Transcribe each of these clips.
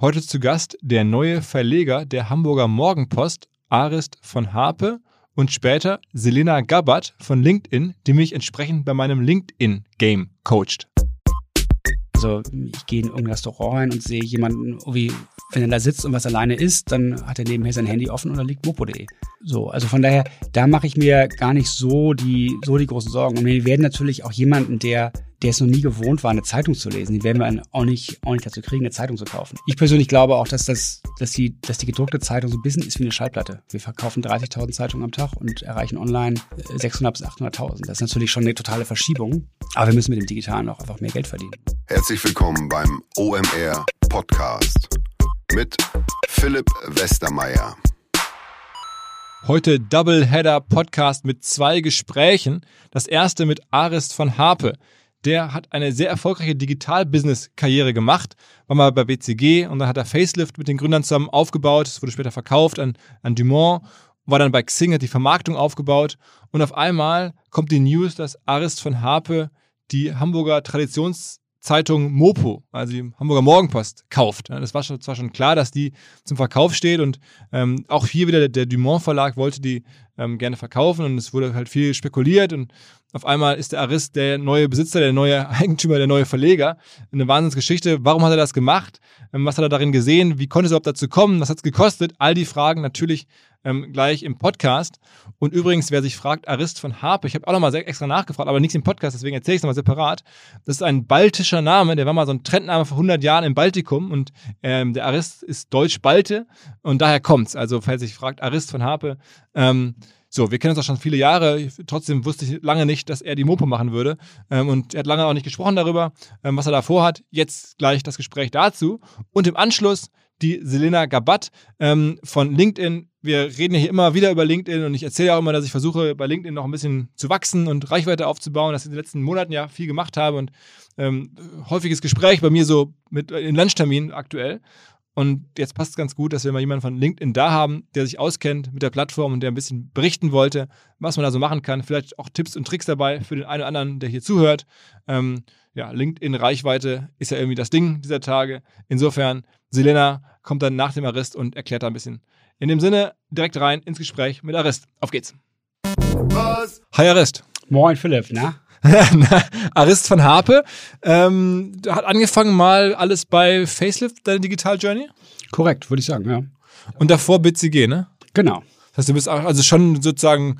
Heute zu Gast der neue Verleger der Hamburger Morgenpost, Arist von Harpe und später Selena Gabbard von LinkedIn, die mich entsprechend bei meinem LinkedIn-Game coacht. Also ich gehe in irgendein Restaurant rein und sehe jemanden, wie, wenn er da sitzt und was alleine isst, dann hat er nebenher sein Handy offen und da liegt mopo.de. So, also von daher, da mache ich mir gar nicht so die, so die großen Sorgen. Und wir werden natürlich auch jemanden, der der es noch nie gewohnt war, eine Zeitung zu lesen, die werden wir auch nicht, auch nicht dazu kriegen, eine Zeitung zu kaufen. Ich persönlich glaube auch, dass, das, dass, die, dass die gedruckte Zeitung so ein bisschen ist wie eine Schallplatte. Wir verkaufen 30.000 Zeitungen am Tag und erreichen online 600 bis 800.000. Das ist natürlich schon eine totale Verschiebung, aber wir müssen mit dem Digitalen auch einfach mehr Geld verdienen. Herzlich willkommen beim OMR Podcast mit Philipp Westermeier. Heute Doubleheader Podcast mit zwei Gesprächen. Das erste mit Arist von Harpe. Der hat eine sehr erfolgreiche Digital-Business-Karriere gemacht, war mal bei BCG und dann hat er Facelift mit den Gründern zusammen aufgebaut, es wurde später verkauft an, an Dumont, war dann bei Xing, hat die Vermarktung aufgebaut. Und auf einmal kommt die News, dass Arist von Harpe die Hamburger Traditions- Zeitung Mopo, also die Hamburger Morgenpost, kauft. Das war zwar schon klar, dass die zum Verkauf steht und ähm, auch hier wieder der, der Dumont Verlag wollte die ähm, gerne verkaufen und es wurde halt viel spekuliert und auf einmal ist der Arist der neue Besitzer, der neue Eigentümer, der neue Verleger. Eine Wahnsinnsgeschichte. Warum hat er das gemacht? Ähm, was hat er darin gesehen? Wie konnte es überhaupt dazu kommen? Was hat es gekostet? All die Fragen natürlich ähm, gleich im Podcast. Und übrigens, wer sich fragt, Arist von Harpe, ich habe auch nochmal extra nachgefragt, aber nichts im Podcast, deswegen erzähle ich es nochmal separat. Das ist ein baltischer Name, der war mal so ein Trendname vor 100 Jahren im Baltikum und ähm, der Arist ist Deutsch-Balte und daher kommt's. Also, falls sich fragt, Arist von Harpe, ähm, so, wir kennen uns auch schon viele Jahre. Trotzdem wusste ich lange nicht, dass er die Mopo machen würde. Ähm, und er hat lange auch nicht gesprochen darüber, ähm, was er da vorhat. Jetzt gleich das Gespräch dazu. Und im Anschluss die Selena Gabat ähm, von LinkedIn. Wir reden hier immer wieder über LinkedIn und ich erzähle auch immer, dass ich versuche, bei LinkedIn noch ein bisschen zu wachsen und Reichweite aufzubauen, dass ich in den letzten Monaten ja viel gemacht habe und ähm, häufiges Gespräch bei mir so mit in Lunchtermin aktuell. Und jetzt passt es ganz gut, dass wir mal jemanden von LinkedIn da haben, der sich auskennt mit der Plattform und der ein bisschen berichten wollte, was man da so machen kann. Vielleicht auch Tipps und Tricks dabei für den einen oder anderen, der hier zuhört. Ähm, ja, LinkedIn-Reichweite ist ja irgendwie das Ding dieser Tage. Insofern, Selena kommt dann nach dem Arrest und erklärt da ein bisschen. In dem Sinne, direkt rein ins Gespräch mit Arrest. Auf geht's. Was? Hi Arrest. Moin Philipp, na? Arist von Harpe ähm, hat angefangen mal alles bei Facelift, deine Digital Journey? Korrekt, würde ich sagen, ja. Und davor BCG, ne? Genau. Das heißt, du bist auch, also schon sozusagen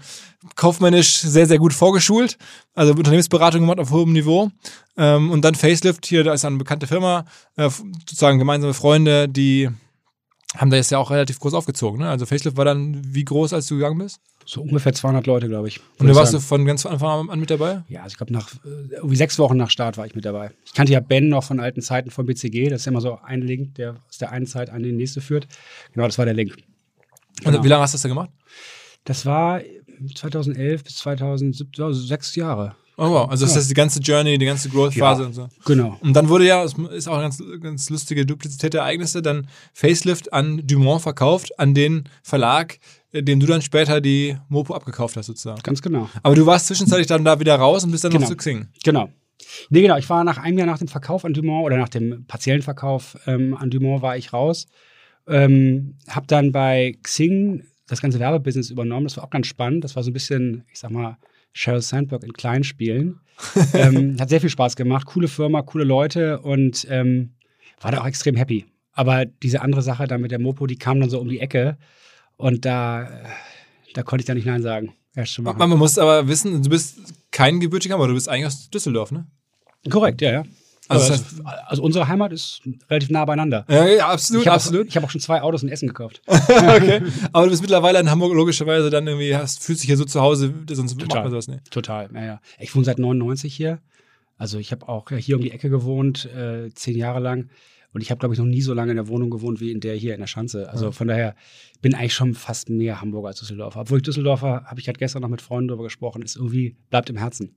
kaufmännisch sehr, sehr gut vorgeschult. Also Unternehmensberatung gemacht auf hohem Niveau. Ähm, und dann Facelift, hier, da ist eine bekannte Firma, äh, sozusagen gemeinsame Freunde, die haben da jetzt ja auch relativ groß aufgezogen. Ne? Also Facelift war dann wie groß, als du gegangen bist? So ungefähr 200 Leute, glaube ich. Und da warst du von ganz Anfang an mit dabei? Ja, also ich glaube, nach äh, irgendwie sechs Wochen nach Start war ich mit dabei. Ich kannte ja Ben noch von alten Zeiten von BCG. Das ist ja immer so ein Link, der aus der einen Zeit an die nächste führt. Genau, das war der Link. Genau. Und wie lange hast du das da gemacht? Das war 2011 bis 2017, also sechs Jahre. Oh wow, also das ja. heißt die ganze Journey, die ganze Growth-Phase ja, und so. Genau. Und dann wurde ja, es ist auch eine ganz, ganz lustige Duplizität der Ereignisse, dann Facelift an Dumont verkauft, an den Verlag, äh, dem du dann später die Mopo abgekauft hast sozusagen. Ganz genau. Aber du warst zwischenzeitlich dann da wieder raus und bist dann genau. noch zu Xing. Genau. Nee, genau. Ich war nach einem Jahr nach dem Verkauf an Dumont oder nach dem partiellen Verkauf ähm, an Dumont war ich raus. Ähm, hab dann bei Xing das ganze Werbebusiness übernommen. Das war auch ganz spannend. Das war so ein bisschen, ich sag mal, Sheryl Sandberg in Kleinspielen. ähm, hat sehr viel Spaß gemacht. Coole Firma, coole Leute und ähm, war da auch extrem happy. Aber diese andere Sache da mit der Mopo, die kam dann so um die Ecke und da, da konnte ich da nicht Nein sagen. Man muss aber wissen, du bist kein gebürtiger, aber du bist eigentlich aus Düsseldorf, ne? Korrekt, ja, ja. Also, das heißt, also, unsere Heimat ist relativ nah beieinander. Ja, ja absolut. Ich habe absolut. Auch, hab auch schon zwei Autos in Essen gekauft. okay. Aber du bist mittlerweile in Hamburg logischerweise dann irgendwie, hast, fühlst dich hier so zu Hause, sonst Total. macht man sowas nicht. Total, ja, ja. Ich wohne seit 99 hier. Also ich habe auch hier um die Ecke gewohnt, äh, zehn Jahre lang. Und ich habe, glaube ich, noch nie so lange in der Wohnung gewohnt wie in der hier in der Schanze. Also von daher bin eigentlich schon fast mehr Hamburger als Düsseldorfer. Obwohl ich Düsseldorfer, habe ich gerade gestern noch mit Freunden darüber gesprochen, ist irgendwie, bleibt im Herzen.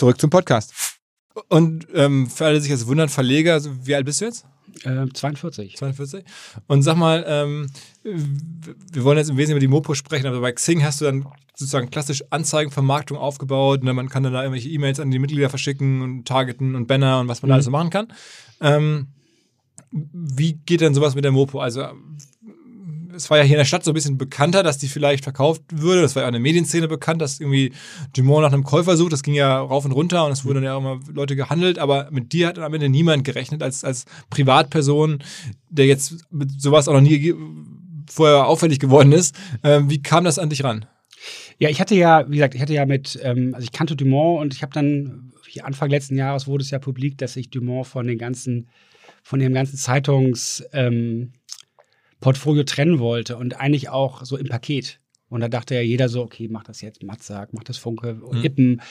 Zurück zum Podcast. Und ähm, für alle, die sich jetzt wundern, Verleger, also wie alt bist du jetzt? Äh, 42. 42. Und sag mal, ähm, wir wollen jetzt im Wesentlichen über die Mopo sprechen, aber bei Xing hast du dann sozusagen klassisch Anzeigenvermarktung aufgebaut. Ne? Man kann dann da irgendwelche E-Mails an die Mitglieder verschicken und targeten und Banner und was man Mhm. da alles so machen kann. Ähm, wie geht denn sowas mit der Mopo? Also es war ja hier in der Stadt so ein bisschen bekannter, dass die vielleicht verkauft würde. Das war ja in der Medienszene bekannt, dass irgendwie Dumont nach einem Käufer sucht. Das ging ja rauf und runter und es wurden ja auch immer Leute gehandelt. Aber mit dir hat am Ende niemand gerechnet als, als Privatperson, der jetzt mit sowas auch noch nie vorher auffällig geworden ist. Ähm, wie kam das an dich ran? Ja, ich hatte ja, wie gesagt, ich hatte ja mit, ähm, also ich kannte Dumont und ich habe dann, Anfang letzten Jahres wurde es ja publik, dass sich Dumont von den ganzen, von dem ganzen Zeitungs, ähm, Portfolio trennen wollte und eigentlich auch so im Paket. Und da dachte ja jeder so, okay, mach das jetzt, Matzak, mach das Funke, Mhm. Ippen.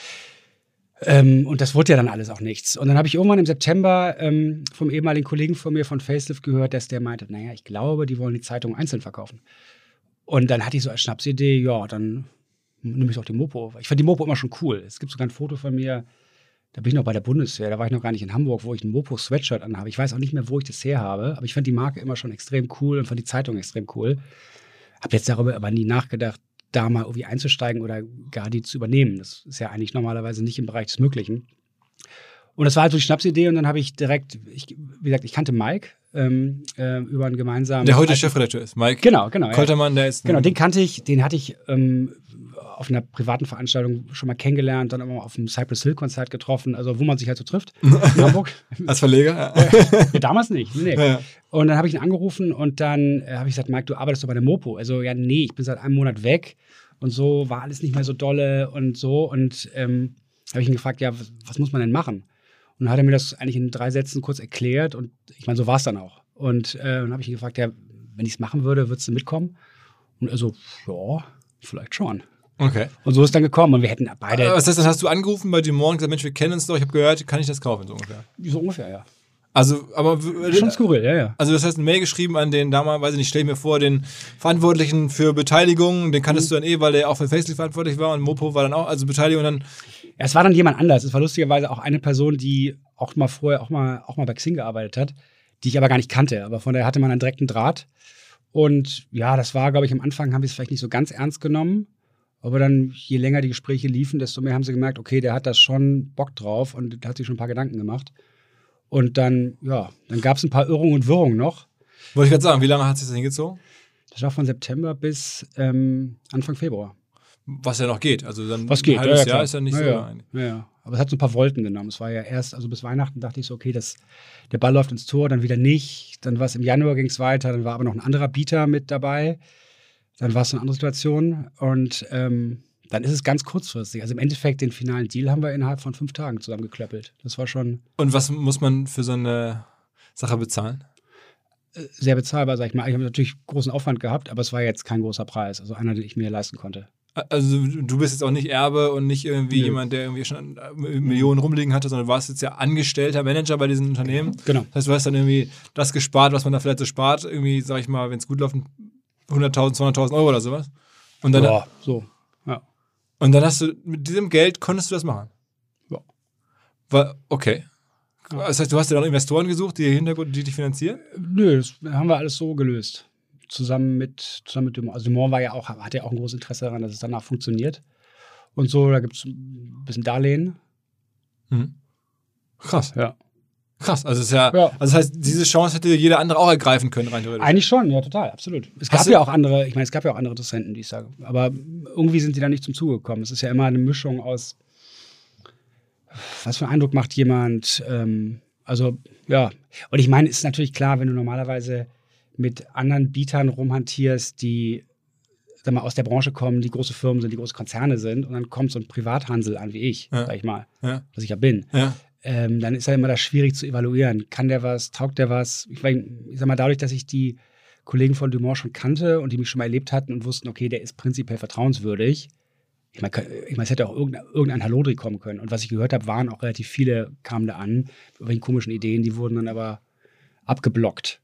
Ähm, und das wurde ja dann alles auch nichts. Und dann habe ich irgendwann im September ähm, vom ehemaligen Kollegen von mir von Facelift gehört, dass der meinte, naja, ich glaube, die wollen die Zeitung einzeln verkaufen. Und dann hatte ich so als Schnapsidee, ja, dann nehme ich doch die Mopo. Ich fand die Mopo immer schon cool. Es gibt sogar ein Foto von mir, da bin ich noch bei der Bundeswehr, da war ich noch gar nicht in Hamburg, wo ich ein Mopo-Sweatshirt anhabe. Ich weiß auch nicht mehr, wo ich das her habe, aber ich fand die Marke immer schon extrem cool und fand die Zeitung extrem cool. Hab jetzt darüber aber nie nachgedacht, da mal irgendwie einzusteigen oder gar die zu übernehmen. Das ist ja eigentlich normalerweise nicht im Bereich des Möglichen. Und das war halt so die Schnapsidee und dann habe ich direkt, ich, wie gesagt, ich kannte Mike ähm, äh, über einen gemeinsamen. Der heute Chefredakteur ist, Mike Genau, genau. ja. Koltermann, der ist Genau, den kannte ich, den hatte ich ähm, auf einer privaten Veranstaltung schon mal kennengelernt, dann auch auf dem Cypress Hill Konzert getroffen, also wo man sich halt so trifft in Hamburg. als Verleger. Ja. Ja, damals nicht. Nee. Ja, ja. Und dann habe ich ihn angerufen und dann äh, habe ich gesagt, Mike, du arbeitest doch bei der Mopo. Also ja, nee, ich bin seit einem Monat weg und so war alles nicht mehr so dolle und so. Und ähm, habe ich ihn gefragt, ja, was, was muss man denn machen? Und dann hat er mir das eigentlich in drei Sätzen kurz erklärt und ich meine, so war es dann auch. Und äh, dann habe ich ihn gefragt, ja, wenn ich es machen würde, würdest du mitkommen? Und er so, ja, vielleicht schon. Okay. Und so ist dann gekommen und wir hätten beide Aber was heißt, dann hast du angerufen bei Dumont und gesagt, Mensch, wir kennen uns doch, ich habe gehört, kann ich das kaufen, so ungefähr. so ungefähr, ja. Also, aber Schon skurril, ja, ja. also das heißt, eine Mail geschrieben an den damals, weiß ich nicht, stell ich mir vor, den Verantwortlichen für Beteiligung, den kanntest du dann eh, weil der auch für Facelift verantwortlich war und Mopo war dann auch, also Beteiligung dann, Ja, es war dann jemand anders. Es war lustigerweise auch eine Person, die auch mal vorher auch mal, auch mal bei Xing gearbeitet hat, die ich aber gar nicht kannte. Aber von daher hatte man einen direkten Draht. Und ja, das war, glaube ich, am Anfang haben wir es vielleicht nicht so ganz ernst genommen. Aber dann, je länger die Gespräche liefen, desto mehr haben sie gemerkt, okay, der hat da schon Bock drauf und hat sich schon ein paar Gedanken gemacht. Und dann, ja, dann gab es ein paar Irrungen und Wirrungen noch. wollte ich gerade sagen, wie lange hat sich das hingezogen? Das war von September bis ähm, Anfang Februar. Was ja noch geht, also dann Was geht, ein halbes ja, ja, Jahr ist ja nicht ja, so ja, ja. Aber es hat so ein paar Volten genommen. Es war ja erst, also bis Weihnachten dachte ich so, okay, das, der Ball läuft ins Tor, dann wieder nicht. Dann war es im Januar ging es weiter, dann war aber noch ein anderer Bieter mit dabei. Dann war es eine andere Situation. Und ähm, dann ist es ganz kurzfristig. Also im Endeffekt den finalen Deal haben wir innerhalb von fünf Tagen zusammengeklöppelt. Das war schon Und was muss man für so eine Sache bezahlen? äh, sehr bezahlbar, sag ich mal. Ich habe natürlich großen Aufwand gehabt, aber es war jetzt kein großer Preis. Also einer, den ich mir leisten konnte. Also du bist jetzt auch nicht Erbe und nicht irgendwie Nö. jemand, der irgendwie schon äh, Millionen rumliegen hatte, sondern du warst jetzt ja angestellter Manager bei diesem Unternehmen. Genau. Das heißt, du hast dann irgendwie das gespart, was man da vielleicht so spart, irgendwie, sag ich mal, wenn es gut läuft, 100.000, 200.000 Euro oder sowas. Und dann, Ja, so. Ja. und dann hast du, mit diesem Geld konntest du das machen. Ja. War, okay. Ja. Das heißt, du hast dir dann Investoren gesucht, die Hintergrund, die dich finanzieren? Nö, das haben wir alles so gelöst. Zusammen mit, zusammen mit Dumont. Also Dumont war ja auch, hatte ja auch ein großes Interesse daran, dass es danach funktioniert. Und so, da gibt es ein bisschen Darlehen. Mhm. Krass. Ja. Krass. Also, es ist ja, Ja. also das heißt, diese Chance hätte jeder andere auch ergreifen können, rein theoretisch. Eigentlich schon, ja, total, absolut. Es gab Hast du- ja auch andere, ich meine, es gab ja auch andere Interessenten, die ich sage. Aber irgendwie sind die da nicht zum Zuge gekommen. Es ist ja immer eine Mischung aus, was für einen Eindruck macht jemand. Ähm, also, ja. Und ich meine, es ist natürlich klar, wenn du normalerweise mit anderen Bietern rumhantierst, die sag mal, aus der Branche kommen, die große Firmen sind, die große Konzerne sind, und dann kommt so ein Privathansel an wie ich, Ja. sag ich mal, Ja. was ich ja bin Ja. ähm, dann ist ja immer das schwierig zu evaluieren. Kann der was, taugt der was? Ich, mein, ich sag mal, dadurch, dass ich die Kollegen von Dumont schon kannte und die mich schon mal erlebt hatten und wussten, okay, der ist prinzipiell vertrauenswürdig. Ich meine, ich mein, es hätte auch irgendein, irgendein Hallodri kommen können. Und was ich gehört habe, waren auch relativ viele, kamen da an, mit irgendwelchen komischen Ideen, die wurden dann aber abgeblockt.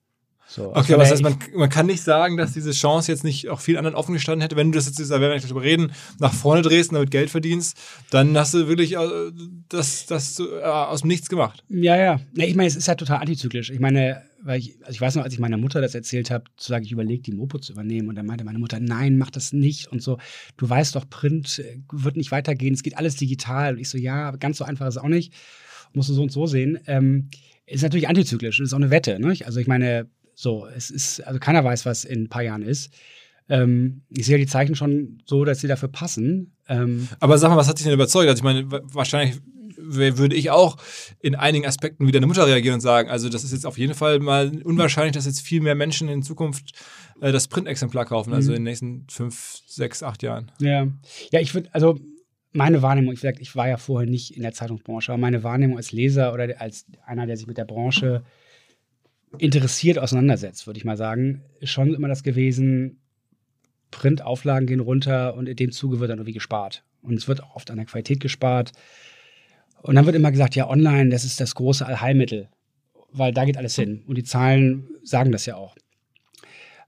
So, Okay, aber das heißt, man, man kann nicht sagen, dass diese Chance jetzt nicht auch vielen anderen offen gestanden hätte. Wenn du das jetzt, da werden wir nicht drüber reden, nach vorne drehst und damit Geld verdienst, dann hast du wirklich äh, das, das äh, aus dem Nichts gemacht. Ja, ja. Nee, ich meine, es ist ja total antizyklisch. Ich meine, weil ich, also ich weiß noch, als ich meiner Mutter das erzählt habe, zu sagen, ich überlege, die Mopo zu übernehmen. Und dann meinte meine Mutter, nein, mach das nicht. Und so, du weißt doch, Print äh, wird nicht weitergehen, es geht alles digital. Und ich so, ja, ganz so einfach ist es auch nicht. Musst du so und so sehen. Ähm, ist natürlich antizyklisch ist auch eine Wette. Ne? Also ich meine, so, es ist, also keiner weiß, was in ein paar Jahren ist. Ähm, ich sehe die Zeichen schon so, dass sie dafür passen. Ähm, Aber sag mal, was hat dich denn überzeugt? Also ich meine, wa- wahrscheinlich würde ich auch in einigen Aspekten wie deine Mutter reagieren und sagen, also das ist jetzt auf jeden Fall mal unwahrscheinlich, dass jetzt viel mehr Menschen in Zukunft äh, das Printexemplar kaufen, also Mhm. in den nächsten fünf, sechs, acht Jahren. Ja, ja, ich würde, also meine Wahrnehmung, ich, sag, ich war ja vorher nicht in der Zeitungsbranche, aber meine Wahrnehmung als Leser oder als einer, der sich mit der Branche interessiert auseinandersetzt, würde ich mal sagen, ist schon immer das gewesen, Printauflagen gehen runter und in dem Zuge wird dann irgendwie gespart. Und es wird auch oft an der Qualität gespart. Und dann wird immer gesagt, ja, online, das ist das große Allheilmittel, weil da geht alles hin. Und die Zahlen sagen das ja auch.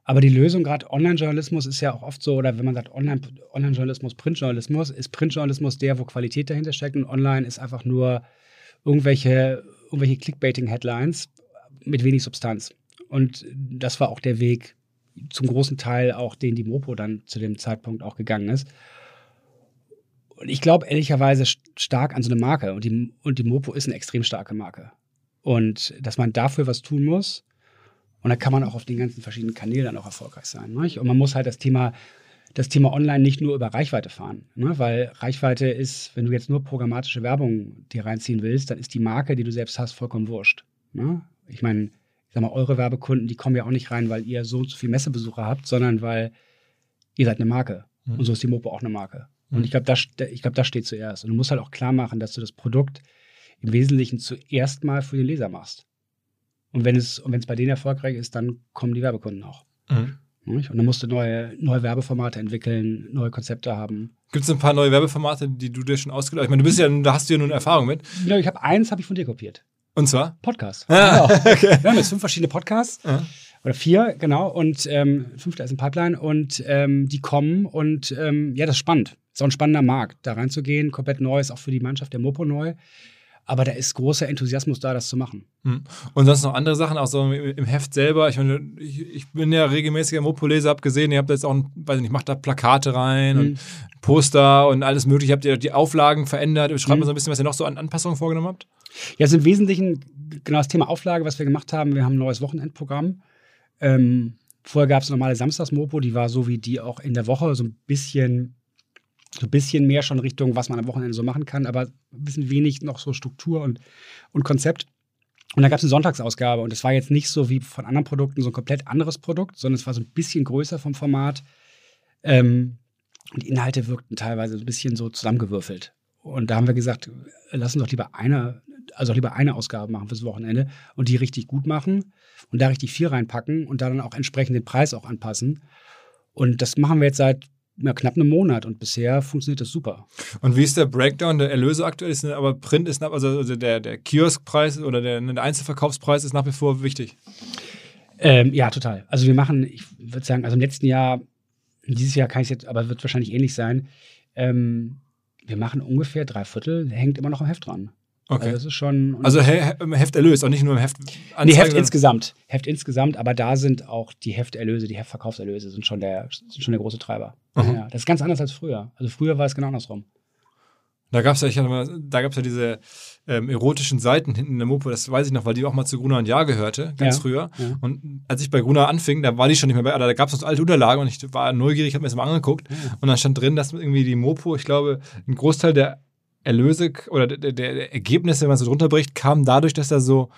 Aber die Lösung, gerade Online-Journalismus, ist ja auch oft so, oder wenn man sagt Online- Online-Journalismus, Printjournalismus, ist Printjournalismus der, wo Qualität dahinter steckt und online ist einfach nur irgendwelche, irgendwelche Clickbaiting-Headlines mit wenig Substanz. Und das war auch der Weg zum großen Teil auch, den die Mopo dann zu dem Zeitpunkt auch gegangen ist. Und ich glaube ehrlicherweise st- stark an so eine Marke. Und die, und die Mopo ist eine extrem starke Marke. Und dass man dafür was tun muss. Und da kann man auch auf den ganzen verschiedenen Kanälen dann auch erfolgreich sein. Nicht? Und man muss halt das Thema, das Thema online nicht nur über Reichweite fahren. Ne? Weil Reichweite ist, wenn du jetzt nur programmatische Werbung dir reinziehen willst, dann ist die Marke, die du selbst hast, vollkommen wurscht. Ne? Ich meine, ich sag mal, eure Werbekunden, die kommen ja auch nicht rein, weil ihr so und so viel Messebesucher habt, sondern weil ihr seid eine Marke. Mhm. Und so ist die Mopo auch eine Marke. Mhm. Und ich glaube, das, ich glaub, das steht zuerst. Und du musst halt auch klar machen, dass du das Produkt im Wesentlichen zuerst mal für den Leser machst. Und wenn es, und wenn es bei denen erfolgreich ist, dann kommen die Werbekunden auch. Nicht? Und dann musst du neue, neue Werbeformate entwickeln, neue Konzepte haben. Gibt es ein paar neue Werbeformate, die du dir schon ausgedacht hast? Ich meine, du bist ja, da hast du ja nun Erfahrung mit. Ja, ich habe eins, habe ich von dir kopiert. Und zwar? Podcast. Ah, Genau. okay. Wir haben jetzt fünf verschiedene Podcasts. Ja. Oder vier, genau. Und ähm, fünfter ist ein Pipeline. Und ähm, die kommen. Und ähm, ja, das ist spannend. Ist auch ein spannender Markt, da reinzugehen. Komplett neu, ist auch für die Mannschaft der Mopo neu. Aber da ist großer Enthusiasmus da, das zu machen. Hm. Und sonst noch andere Sachen, auch so im Heft selber. Ich, meine, ich, ich bin ja regelmäßiger Mopo-Leser, hab gesehen, ihr habt jetzt auch, ein, weiß nicht, macht da Plakate rein Mhm. und Poster und alles mögliche. Habt ihr die Auflagen verändert? Beschreibt Mhm. mal so ein bisschen, was ihr noch so an Anpassungen vorgenommen habt. Ja, es ist im Wesentlichen genau das Thema Auflage, was wir gemacht haben. Wir haben ein neues Wochenendprogramm. Ähm, vorher gab es normale Samstagsmopo, die war so wie die auch in der Woche, so ein bisschen, so ein bisschen mehr schon Richtung, was man am Wochenende so machen kann, aber ein bisschen wenig noch so Struktur und, und Konzept. Und dann gab es eine Sonntagsausgabe und es war jetzt nicht so wie von anderen Produkten so ein komplett anderes Produkt, sondern es war so ein bisschen größer vom Format. Ähm, und die Inhalte wirkten teilweise ein bisschen so zusammengewürfelt. Und da haben wir gesagt, lass uns doch lieber eine, also lieber eine Ausgabe machen fürs Wochenende und die richtig gut machen und da richtig viel reinpacken und da dann auch entsprechend den Preis auch anpassen. Und das machen wir jetzt seit ja, knapp einem Monat und bisher funktioniert das super. Und wie ist der Breakdown der Erlöse aktuell? Ist, aber Print ist also, also der, der Kioskpreis oder der, der Einzelverkaufspreis ist nach wie vor wichtig. Ähm, ja, total. Also wir machen, ich würde sagen, also im letzten Jahr, dieses Jahr kann ich jetzt, aber wird wahrscheinlich ähnlich sein. Ähm, wir machen ungefähr drei Viertel, hängt immer noch am Heft dran. Okay. Also das ist schon. Also He Heft erlöst, auch nicht nur im Heft Nee, Heft insgesamt. Heft insgesamt, aber da sind auch die Hefterlöse, die Heftverkaufserlöse sind schon der, sind schon der große Treiber. Mhm. Ja, das ist ganz anders als früher. Also früher war es genau andersrum. Da gab es ja, ich hatte mal, da gab's ja diese ähm, erotischen Seiten hinten in der Mopo, das weiß ich noch, weil die auch mal zu Gruner und Jahr gehörte, ganz Ja, früher. ja. Und als ich bei Gruner anfing, da war die schon nicht mehr bei, da gab es noch alte Unterlagen und ich war neugierig, habe mir das mal angeguckt. Und dann stand drin, dass irgendwie die Mopo, ich glaube, ein Großteil der Erlöse oder der, der, Ergebnisse, wenn man so drunter bricht, kam dadurch, dass da so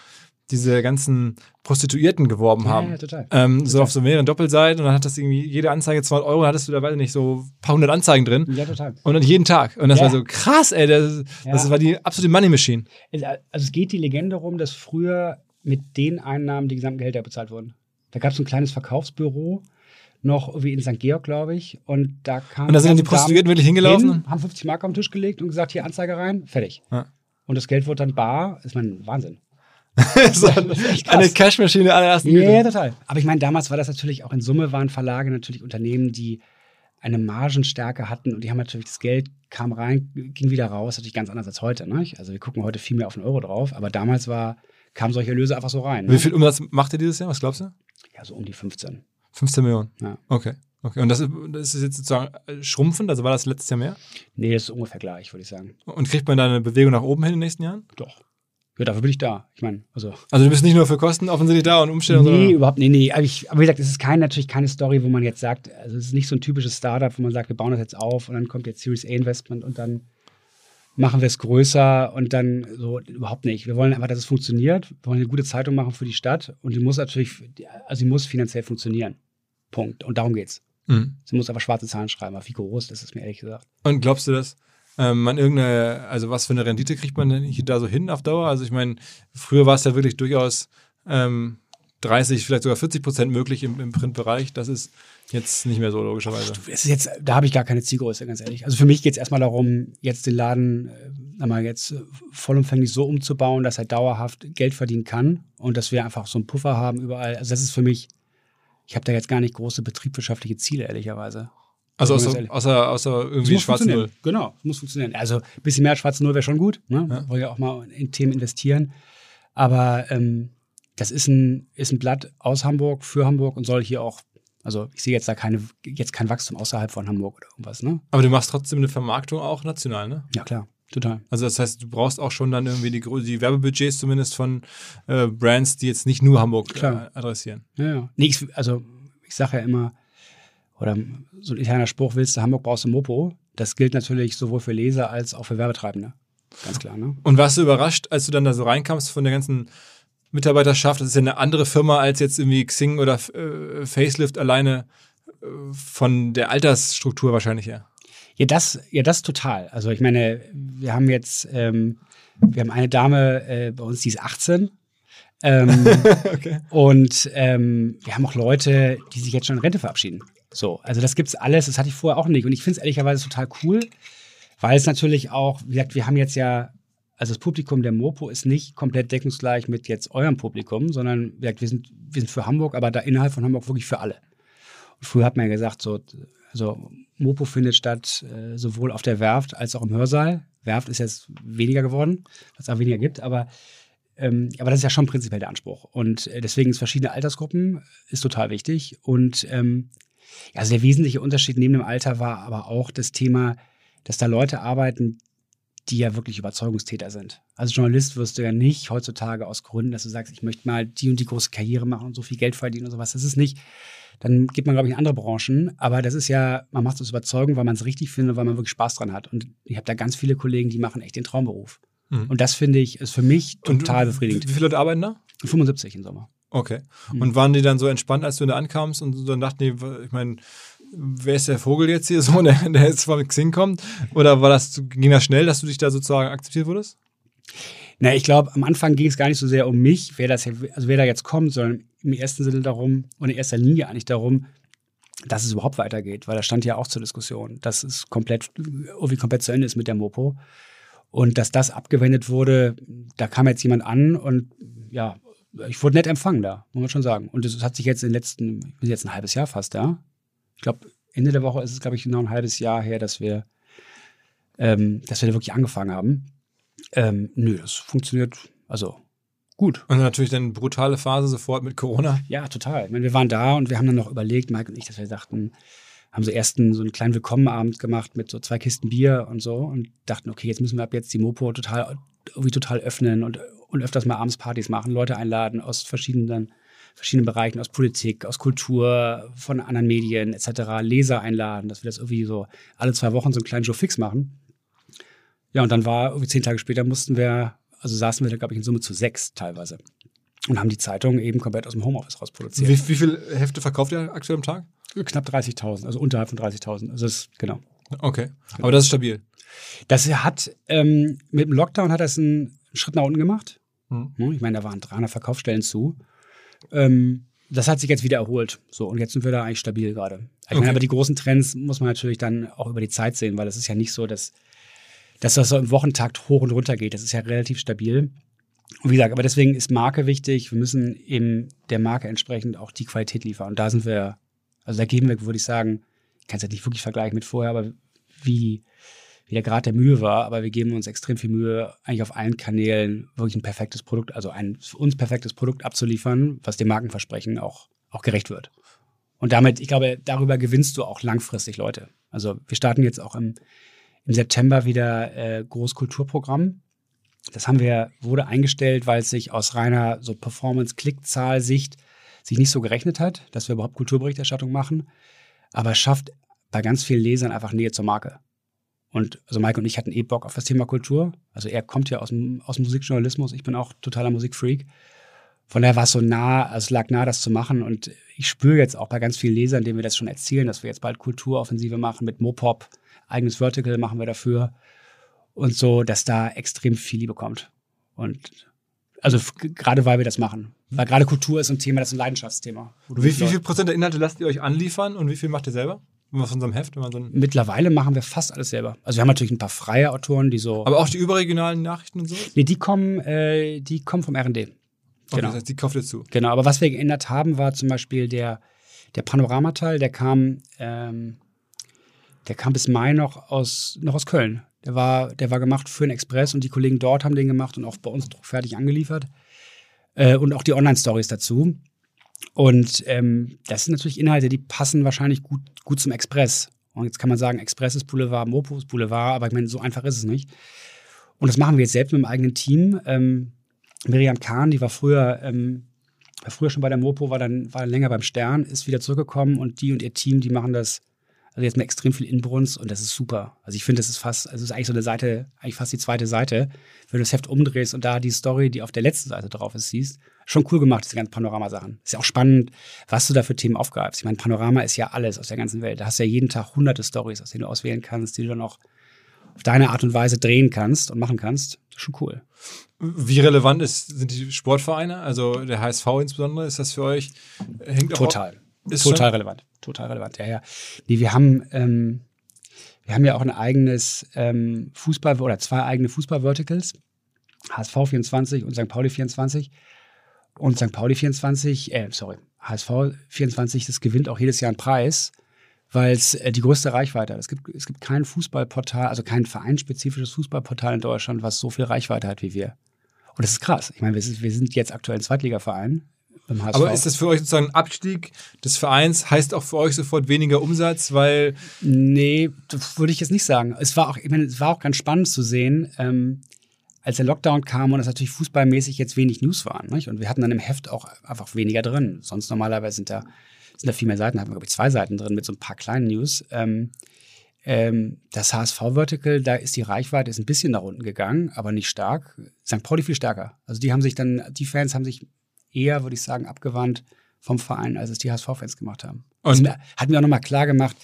diese ganzen Prostituierten geworben Ja, haben. ja, total. Ähm, so Total. auf so mehreren Doppelseiten und dann hat das irgendwie jede Anzeige 200 Euro, dann hattest du da, weiß ich nicht, so ein paar hundert Anzeigen drin. Ja, total. Und dann jeden Tag. Und das Ja. war so krass, ey. Das, das war die absolute Money Machine. Also es geht die Legende rum, dass früher mit den Einnahmen die gesamten Gehälter bezahlt wurden. Da gab es ein kleines Verkaufsbüro, noch irgendwie in St. Georg, glaube ich. Und da kam. Und da sind dann die Prostituierten wirklich hingelaufen? Hin, haben 50 Mark auf den Tisch gelegt und gesagt, hier Anzeige rein, fertig. Ja. Und das Geld wurde dann bar. Ist mein Wahnsinn. so eine, Cashmaschine allerersten Ja, ja, total. Aber ich meine, damals war das natürlich auch in Summe waren Verlage natürlich Unternehmen, die eine Margenstärke hatten und die haben natürlich das Geld kam rein, ging wieder raus, natürlich ganz anders als heute. Ne? Also wir gucken heute viel mehr auf den Euro drauf, aber damals war, kamen solche Erlöse einfach so rein. Ne? Wie viel Umsatz macht ihr dieses Jahr? Was glaubst du? Ja, so um die 15. 15 Millionen. Ja. Okay. Okay. Und das ist, das ist jetzt sozusagen äh, schrumpfend, also war das letztes Jahr mehr? Nee, das ist ungefähr gleich, würde ich sagen. Und kriegt man da eine Bewegung nach oben hin in den nächsten Jahren? Doch. Ja, dafür bin ich da. Ich meine, also. Also du bist nicht nur für Kosten offensichtlich da und Umstellung, Nee, sondern überhaupt nee, nee. Aber, ich, aber wie gesagt, es ist kein, natürlich keine Story, wo man jetzt sagt, also es ist nicht so ein typisches Startup, wo man sagt, wir bauen das jetzt auf und dann kommt jetzt Series A Investment und dann machen wir es größer und dann so überhaupt nicht. Wir wollen einfach, dass es funktioniert. Wir wollen eine gute Zeitung machen für die Stadt und die muss natürlich, also die muss finanziell funktionieren. Punkt. Und darum geht's. Mhm. Sie muss aber schwarze Zahlen schreiben, aber wie groß, das ist mir ehrlich gesagt. Und glaubst du, dass ähm, man irgendeine, also was für eine Rendite kriegt man denn hier da so hin auf Dauer? Also ich meine, früher war es ja wirklich durchaus ähm, 30, vielleicht sogar 40 Prozent möglich im, im Printbereich. Das ist jetzt nicht mehr so logischerweise. Es ist jetzt, da habe ich gar keine Zielgröße, ganz ehrlich. Also für mich geht es erstmal darum, jetzt den Laden äh, sag mal, jetzt äh, vollumfänglich so umzubauen, dass er dauerhaft Geld verdienen kann und dass wir einfach so einen Puffer haben überall. Also das ist für mich, ich habe da jetzt gar nicht große betriebswirtschaftliche Ziele, ehrlicherweise. Also außer, ehrlich. außer, außer irgendwie schwarze. Null. Genau, es muss funktionieren. Also ein bisschen mehr schwarze Null wäre schon gut. Ne? Ja. Wollen ja auch mal in Themen investieren. Aber ähm, das ist ein, ist ein Blatt aus Hamburg für Hamburg und soll hier auch, also ich sehe jetzt da keine, jetzt kein Wachstum außerhalb von Hamburg oder irgendwas. Ne? Aber du machst trotzdem eine Vermarktung auch national, ne? Ja, klar, total. Also das heißt, du brauchst auch schon dann irgendwie die, die Werbebudgets zumindest von äh, Brands, die jetzt nicht nur Hamburg äh, Klar. adressieren. Ja, ja. Nee, ich, also ich sage ja immer, oder so ein interner Spruch, willst du Hamburg, brauchst du Mopo. Das gilt natürlich sowohl für Leser als auch für Werbetreibende. Ganz klar, ne? Und warst du überrascht, als du dann da so reinkamst von der ganzen Mitarbeiterschaft? Das ist ja eine andere Firma als jetzt irgendwie Xing oder äh, Facelift alleine äh, von der Altersstruktur wahrscheinlich her. Ja, das, ja, das total. Also ich meine, wir haben jetzt, ähm, wir haben eine Dame äh, bei uns, die ist 18. Ähm, Okay. Und ähm, wir haben auch Leute, die sich jetzt schon in Rente verabschieden. So, also das gibt's alles, das hatte ich vorher auch nicht. Und ich finde es ehrlicherweise total cool, weil es natürlich auch, wie gesagt, wir haben jetzt ja, also das Publikum der Mopo ist nicht komplett deckungsgleich mit jetzt eurem Publikum, sondern wir sind, wir sind für Hamburg, aber da innerhalb von Hamburg wirklich für alle. Und früher hat man ja gesagt, so, also Mopo findet statt äh, sowohl auf der Werft als auch im Hörsaal. Werft ist jetzt weniger geworden, was es auch weniger gibt, aber ähm, aber das ist ja schon prinzipiell der Anspruch. Und äh, deswegen ist verschiedene Altersgruppen ist total wichtig. Und ähm, ja, also der wesentliche Unterschied neben dem Alter war aber auch das Thema, dass da Leute arbeiten, die ja wirklich Überzeugungstäter sind. Als Journalist wirst du ja nicht heutzutage aus Gründen, dass du sagst, ich möchte mal die und die große Karriere machen und so viel Geld verdienen und sowas. Das ist nicht. Dann geht man, glaube ich, in andere Branchen. Aber das ist ja, man macht es aus Überzeugung, weil man es richtig findet, weil man wirklich Spaß dran hat. Und ich habe da ganz viele Kollegen, die machen echt den Traumberuf. Mhm. Und das finde ich, ist für mich Und total Wie, befriedigend. wie viele Leute arbeiten da? 75 im Sommer. Okay. Mhm. Und waren die dann so entspannt, als du da ankamst und dann dachten die, ich meine, wer ist der Vogel jetzt hier so, der, der jetzt von Xing kommt? Oder war das, ging das schnell, dass du dich da sozusagen akzeptiert wurdest? Na, ich glaube, am Anfang ging es gar nicht so sehr um mich, wer das, also wer da jetzt kommt, sondern im ersten Sinne darum, und in erster Linie eigentlich darum, dass es überhaupt weitergeht, weil das stand ja auch zur Diskussion, dass es komplett, irgendwie komplett zu Ende ist mit der Mopo. Und dass das abgewendet wurde, da kam jetzt jemand an und ja, ich wurde nett empfangen da, muss man schon sagen. Und es hat sich jetzt in den letzten, ich bin jetzt ein halbes Jahr fast da. Ich glaube, Ende der Woche ist es, glaube ich, noch ein halbes Jahr her, dass wir, ähm, dass wir da wirklich angefangen haben. Ähm, nö, das funktioniert, also gut. Und natürlich dann brutale Phase sofort mit Corona. Ja, total. Ich meine, wir waren da und wir haben dann noch überlegt, Mike und ich, dass wir dachten, haben so ersten so einen kleinen Willkommenabend gemacht mit so zwei Kisten Bier und so und dachten, okay, jetzt müssen wir ab jetzt die Mopo total irgendwie total öffnen und, und öfters mal abends Partys machen, Leute einladen aus verschiedenen verschiedenen Bereichen, aus Politik, aus Kultur, von anderen Medien etc., Leser einladen, dass wir das irgendwie so alle zwei Wochen so einen kleinen Joe Fix machen. Ja, und dann war irgendwie zehn Tage später mussten wir, also saßen wir da, glaube ich, in Summe zu sechs teilweise und haben die Zeitung eben komplett aus dem Homeoffice raus produziert. Wie, wie viele Hefte verkauft ihr aktuell am Tag? Knapp 30.000, also unterhalb von 30.000. Also das, genau. Okay, aber das ist stabil. Das hat, ähm, mit dem Lockdown hat das einen Schritt nach unten gemacht. Hm. Ich meine, da waren 300 Verkaufsstellen zu. Ähm, das hat sich jetzt wieder erholt. So, und jetzt sind wir da eigentlich stabil gerade. Ich Okay. meine, aber die großen Trends muss man natürlich dann auch über die Zeit sehen, weil es ist ja nicht so, dass, dass das so im Wochentakt hoch und runter geht. Das ist ja relativ stabil. Und wie gesagt, aber deswegen ist Marke wichtig. Wir müssen eben der Marke entsprechend auch die Qualität liefern. Und da sind wir, also da geben wir, würde ich sagen, ich kann es jetzt nicht wirklich vergleichen mit vorher, aber wie, wie der Grad der Mühe war, aber wir geben uns extrem viel Mühe, eigentlich auf allen Kanälen wirklich ein perfektes Produkt, also ein für uns perfektes Produkt abzuliefern, was dem Markenversprechen auch, auch gerecht wird. Und damit, ich glaube, darüber gewinnst du auch langfristig Leute. Also wir starten jetzt auch im, im September wieder äh, Großkulturprogramm. Das haben wir, wurde eingestellt, weil es sich aus reiner so Performance-Klickzahl-Sicht sich nicht so gerechnet hat, dass wir überhaupt Kulturberichterstattung machen. Aber es schafft bei ganz vielen Lesern einfach Nähe zur Marke. Und also Mike und ich hatten eh Bock auf das Thema Kultur. Also er kommt ja aus dem, aus dem Musikjournalismus, ich bin auch totaler Musikfreak. Von daher war es so nah, also es lag nah, das zu machen. Und ich spüre jetzt auch bei ganz vielen Lesern, denen wir das schon erzählen, dass wir jetzt bald Kulturoffensive machen mit Mopop, eigenes Vertical machen wir dafür. Und so, dass da extrem viel Liebe kommt. Und also gerade weil wir das machen. Weil gerade Kultur ist ein Thema, das ist ein Leidenschaftsthema. Wie, wie viel Prozent der Inhalte lasst ihr euch anliefern und wie viel macht ihr selber? So einem Heft, wenn man so Mittlerweile machen wir fast alles selber. Also wir haben natürlich ein paar freie Autoren, die so. aber auch die überregionalen Nachrichten und so? nee, die kommen, äh, die kommen vom RD. Okay, Genau. Das heißt, die kauft ihr zu. Genau, aber was wir geändert haben, war zum Beispiel der, der Panoramateil, der kam, ähm, der kam bis Mai noch aus, noch aus Köln. Der war, der war gemacht für den Express und die Kollegen dort haben den gemacht und auch bei uns druckfertig angeliefert. Äh, und auch die Online-Stories dazu. Und ähm, das sind natürlich Inhalte, die passen wahrscheinlich gut, gut zum Express. Und jetzt kann man sagen, Express ist Boulevard, Mopo ist Boulevard, aber ich meine, so einfach ist es nicht. Und das machen wir jetzt selbst mit dem eigenen Team. Ähm, Miriam Kahn, die war früher, ähm, war früher schon bei der Mopo, war dann, war dann länger beim Stern, ist wieder zurückgekommen und die und ihr Team, die machen das, also jetzt mit extrem viel Inbrunst und das ist super. Also ich finde, das ist fast, also ist eigentlich so eine Seite, eigentlich fast die zweite Seite. Wenn du das Heft umdrehst und da die Story, die auf der letzten Seite drauf ist, siehst, schon cool gemacht, diese ganzen Panoramasachen. Ist ja auch spannend, was du da für Themen aufgreifst. Ich meine, Panorama ist ja alles aus der ganzen Welt. Da hast du ja jeden Tag hunderte Stories, aus denen du auswählen kannst, die du dann auch auf deine Art und Weise drehen kannst und machen kannst. Das ist schon cool. Wie relevant ist, sind die Sportvereine? Also der HSV insbesondere, ist das für euch? Hängt auch- Total. Ist Total schon- relevant. Total relevant. Ja, ja. Nee, wir haben, ähm, wir haben ja auch ein eigenes ähm, Fußball- oder zwei eigene Fußball-Verticals. HSV 24 und St. Pauli 24. Und St. Pauli 24, äh, sorry, HSV 24, das gewinnt auch jedes Jahr einen Preis, weil es äh, die größte Reichweite hat. Es gibt, es gibt kein Fußballportal, also kein vereinsspezifisches Fußballportal in Deutschland, was so viel Reichweite hat wie wir. Und das ist krass. Ich meine, wir sind, wir sind jetzt aktuell ein Zweitligaverein. Aber ist das für euch sozusagen ein Abstieg des Vereins? Heißt auch für euch sofort weniger Umsatz, weil Nee, das würde ich jetzt nicht sagen. Es war auch, ich meine, es war auch ganz spannend zu sehen, ähm, als der Lockdown kam und es natürlich fußballmäßig jetzt wenig News waren. Nicht? Und wir hatten dann im Heft auch einfach weniger drin. Sonst normalerweise sind da, sind da viel mehr Seiten, hatten wir, glaube ich, zwei Seiten drin mit so ein paar kleinen News. Ähm, ähm, das HSV-Vertical, da ist die Reichweite ist ein bisschen nach unten gegangen, aber nicht stark. St. Pauli viel stärker. Also die haben sich dann, die Fans haben sich eher, würde ich sagen, abgewandt vom Verein, als es die HSV-Fans gemacht haben. Und- das hat mir auch nochmal klar gemacht,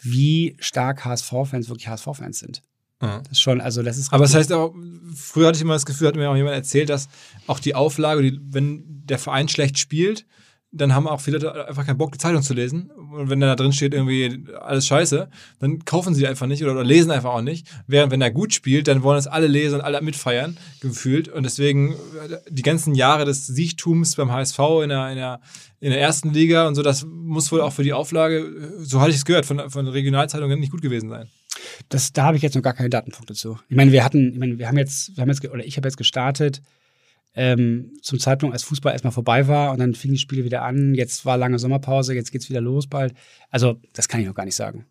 wie stark HSV-Fans wirklich HSV-Fans sind. Ja. Das ist schon, also das ist Aber das heißt auch, früher hatte ich immer das Gefühl, hat mir auch jemand erzählt, dass auch die Auflage, die, wenn der Verein schlecht spielt, dann haben auch viele Leute einfach keinen Bock, die Zeitung zu lesen. Und wenn da drin steht irgendwie alles scheiße, dann kaufen sie die einfach nicht oder, oder lesen einfach auch nicht. Während wenn er gut spielt, dann wollen es alle lesen und alle mitfeiern, gefühlt. Und deswegen die ganzen Jahre des Siegtums beim HSV in der, in der, in der ersten Liga und so, das muss wohl auch für die Auflage, so hatte ich es gehört, von, von Regionalzeitungen nicht gut gewesen sein. Das, da habe ich jetzt noch gar keine Datenpunkte zu. Ich meine, wir hatten, ich meine, wir haben jetzt, wir haben jetzt, oder ich habe jetzt gestartet, ähm, zum Zeitpunkt, als Fußball erstmal vorbei war und dann fingen die Spiele wieder an. Jetzt war lange Sommerpause, jetzt geht's wieder los bald. Also, das kann ich noch gar nicht sagen.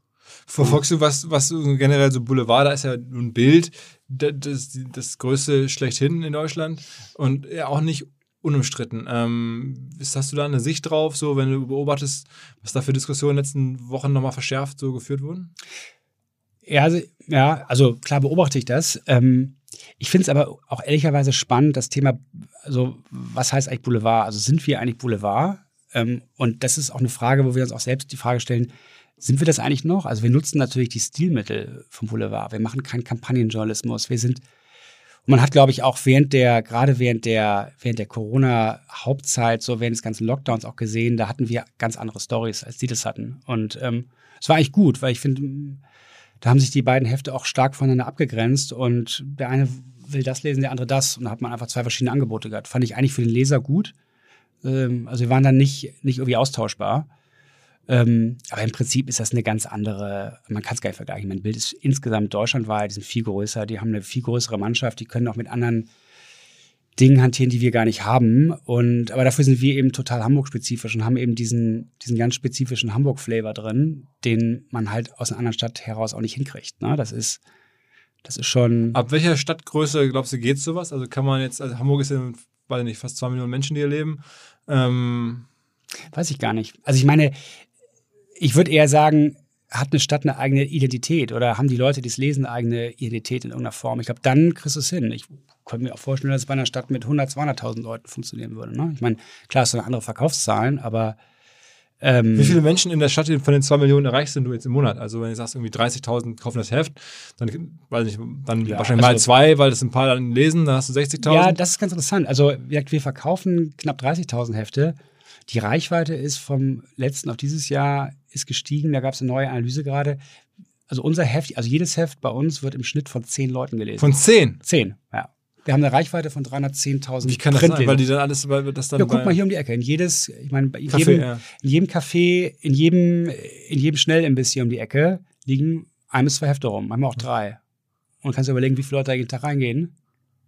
Verfolgst du was, was generell so Boulevard, da ist ja ein Bild, das, das größte schlechthin in Deutschland und ja auch nicht unumstritten. Ähm, hast du da eine Sicht drauf, so wenn du beobachtest, was da für Diskussionen in den letzten Wochen nochmal verschärft so geführt wurden? Ja, ja, also klar beobachte ich das. Ähm, ich finde es aber auch ehrlicherweise spannend, das Thema, also was heißt eigentlich Boulevard? Also sind wir eigentlich Boulevard? Ähm, und das ist auch eine Frage, wo wir uns auch selbst die Frage stellen, sind wir das eigentlich noch? Also wir nutzen natürlich die Stilmittel vom Boulevard. Wir machen keinen Kampagnenjournalismus. Wir sind, und man hat, glaube ich, auch während der, gerade während der, während der Corona-Hauptzeit, so während des ganzen Lockdowns auch gesehen, da hatten wir ganz andere Stories, als die das hatten. Und ähm, es war eigentlich gut, weil ich finde, da haben sich die beiden Hefte auch stark voneinander abgegrenzt und der eine will das lesen, der andere das und da hat man einfach zwei verschiedene Angebote gehabt. Fand ich eigentlich für den Leser gut. Ähm, also wir waren dann nicht, nicht irgendwie austauschbar. Ähm, aber im Prinzip ist das eine ganz andere, man kann es gar nicht vergleichen. Mein Bild ist insgesamt deutschlandweit, die sind viel größer, die haben eine viel größere Mannschaft, die können auch mit anderen Dingen hantieren, die wir gar nicht haben. Und, aber dafür sind wir eben total Hamburg-spezifisch und haben eben diesen, diesen ganz spezifischen Hamburg-Flavor drin, den man halt aus einer anderen Stadt heraus auch nicht hinkriegt. Ne? Das ist, das ist schon. Ab welcher Stadtgröße, glaubst du, geht sowas? Also kann man jetzt, also Hamburg ist ja, weiß nicht, fast zwei Millionen Menschen, die hier leben. Ähm Weiß ich gar nicht. Also ich meine, ich würde eher sagen, hat eine Stadt eine eigene Identität oder haben die Leute, die es lesen, eine eigene Identität in irgendeiner Form? Ich glaube, dann kriegst du es hin. Ich könnte mir auch vorstellen, dass es bei einer Stadt mit 100, 200.000 Leuten funktionieren würde. Ne? Ich meine, klar, es sind andere Verkaufszahlen, aber. Ähm, Wie viele Menschen in der Stadt von den 2 Millionen erreichst du jetzt im Monat? Also, wenn du sagst, irgendwie 30.000 kaufen das Heft, dann, weiß ich, dann ja, wahrscheinlich also, mal zwei, weil das ein paar dann lesen, dann hast du 60.000. Ja, das ist ganz interessant. Also, wir verkaufen knapp 30.000 Hefte. Die Reichweite ist vom letzten auf dieses Jahr ist gestiegen. Da gab es eine neue Analyse gerade. Also unser Heft, also jedes Heft bei uns wird im Schnitt von zehn Leuten gelesen. Von zehn? Zehn, ja. Wir haben eine Reichweite von 310.000 Wie kann das sein? Weil die dann alles, weil das dann. Ja, guck mal hier um die Ecke. In jedes, ich meine, in, Café, jedem, ja. in jedem Café, in jedem, in jedem Schnellimbiss hier um die Ecke liegen ein bis zwei Hefte rum, manchmal auch drei. Und kannst du überlegen, wie viele Leute da jeden Tag reingehen.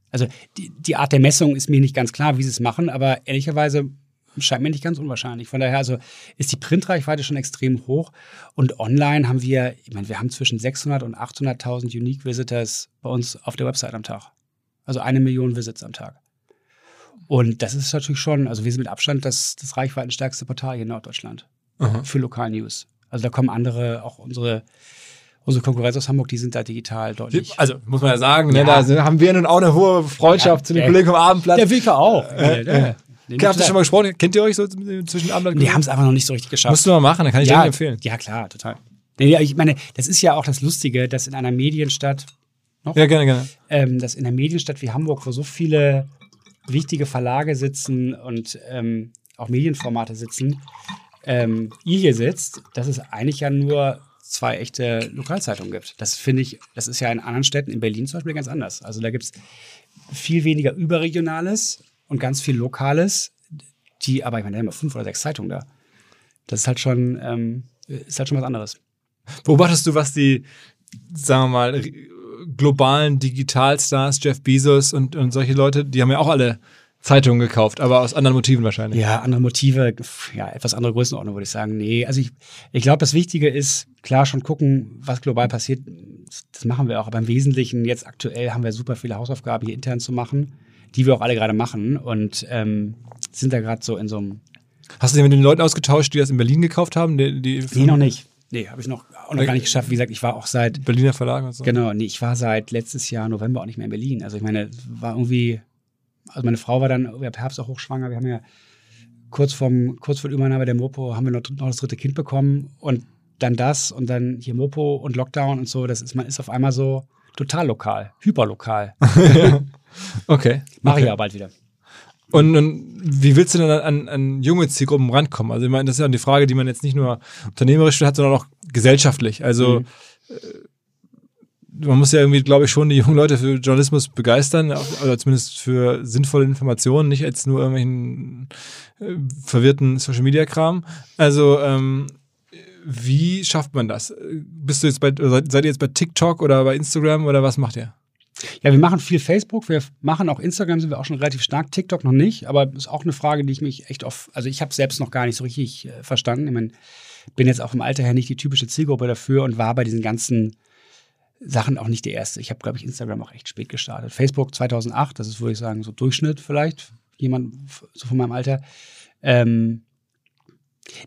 Also die, die Art der Messung ist mir nicht ganz klar, wie sie es machen, aber ehrlicherweise scheint mir nicht ganz unwahrscheinlich. Von daher also ist die Printreichweite schon extrem hoch und online haben wir, ich meine, wir haben zwischen 600 und 800.000 Unique Visitors bei uns auf der Website am Tag. Also eine Million Visits am Tag. Und das ist natürlich schon, also wir sind mit Abstand das, das reichweitenstärkste Portal hier in Norddeutschland Aha. für Lokal-News. Also da kommen andere, auch unsere unsere Konkurrenz aus Hamburg, die sind da digital deutlich. Also muss man ja sagen, ne, ja. Ne, da haben wir nun auch eine hohe Freundschaft ja, zu den Kollegen vom Abendblatt. Der Wilke auch. Äh, äh, Habt ihr schon mal gesprochen? Kennt ihr euch so zwischen Abend und Die haben es einfach noch nicht so richtig geschafft. Musst du mal machen, dann kann ich ja, dir empfehlen. Ja, klar, total. Nee, ich meine, das ist ja auch das Lustige, dass in einer Medienstadt, noch? Ja, gerne, gerne. Ähm, dass in einer Medienstadt wie Hamburg, wo so viele wichtige Verlage sitzen und ähm, auch Medienformate sitzen, ähm, ihr hier sitzt, dass es eigentlich ja nur zwei echte Lokalzeitungen gibt. Das finde ich, das ist ja in anderen Städten, in Berlin zum Beispiel ganz anders. Also da gibt es viel weniger Überregionales und ganz viel Lokales, die, aber ich meine, da haben wir fünf oder sechs Zeitungen da. Das ist halt schon, ähm, ist halt schon was anderes. Beobachtest du, was die, sagen wir mal, globalen Digitalstars, Jeff Bezos und, und solche Leute, die haben ja auch alle Zeitungen gekauft, aber aus anderen Motiven wahrscheinlich. Ja, andere Motive, ja, etwas andere Größenordnung würde ich sagen. Nee, also ich, ich glaube, das Wichtige ist, klar schon gucken, was global passiert. Das machen wir auch, aber im Wesentlichen jetzt aktuell haben wir super viele Hausaufgaben hier intern zu machen die wir auch alle gerade machen und ähm, sind da gerade so in so einem. Hast du dich mit den Leuten ausgetauscht, die das in Berlin gekauft haben? Die, die nee, noch nicht. Nee, habe ich noch, auch noch gar nicht geschafft. Wie gesagt, ich war auch seit. Berliner Verlag und so. Genau, nee, ich war seit letztes Jahr November auch nicht mehr in Berlin. Also ich meine, war irgendwie, also meine Frau war dann ab Herbst auch hochschwanger. Wir haben ja kurz vorm, kurz vor der Übernahme der Mopo haben wir noch, noch das dritte Kind bekommen und dann das und dann hier Mopo und Lockdown und so. Das ist, man ist auf einmal so total lokal, hyperlokal. Okay. Mache okay. ich ja bald wieder. Und, und wie willst du denn an, an junge Zielgruppen rankommen? Also ich meine, das ist ja die Frage, die man jetzt nicht nur unternehmerisch hat, sondern auch gesellschaftlich. Also mhm. man muss ja irgendwie, glaube ich, schon die jungen Leute für Journalismus begeistern, oder zumindest für sinnvolle Informationen, nicht als nur irgendwelchen äh, verwirrten Social-Media-Kram. Also ähm, wie schafft man das? Bist du jetzt bei, seid ihr jetzt bei TikTok oder bei Instagram oder was macht ihr? Ja, wir machen viel Facebook, wir machen auch Instagram, sind wir auch schon relativ stark, TikTok noch nicht, aber ist auch eine Frage, die ich mich echt oft, also ich habe selbst noch gar nicht so richtig äh, verstanden. Ich meine, bin jetzt auch vom Alter her nicht die typische Zielgruppe dafür und war bei diesen ganzen Sachen auch nicht der Erste. Ich habe, glaube ich, Instagram auch echt spät gestartet. Facebook 2008, das ist, würde ich sagen, so Durchschnitt vielleicht, jemand so von meinem Alter. Ähm,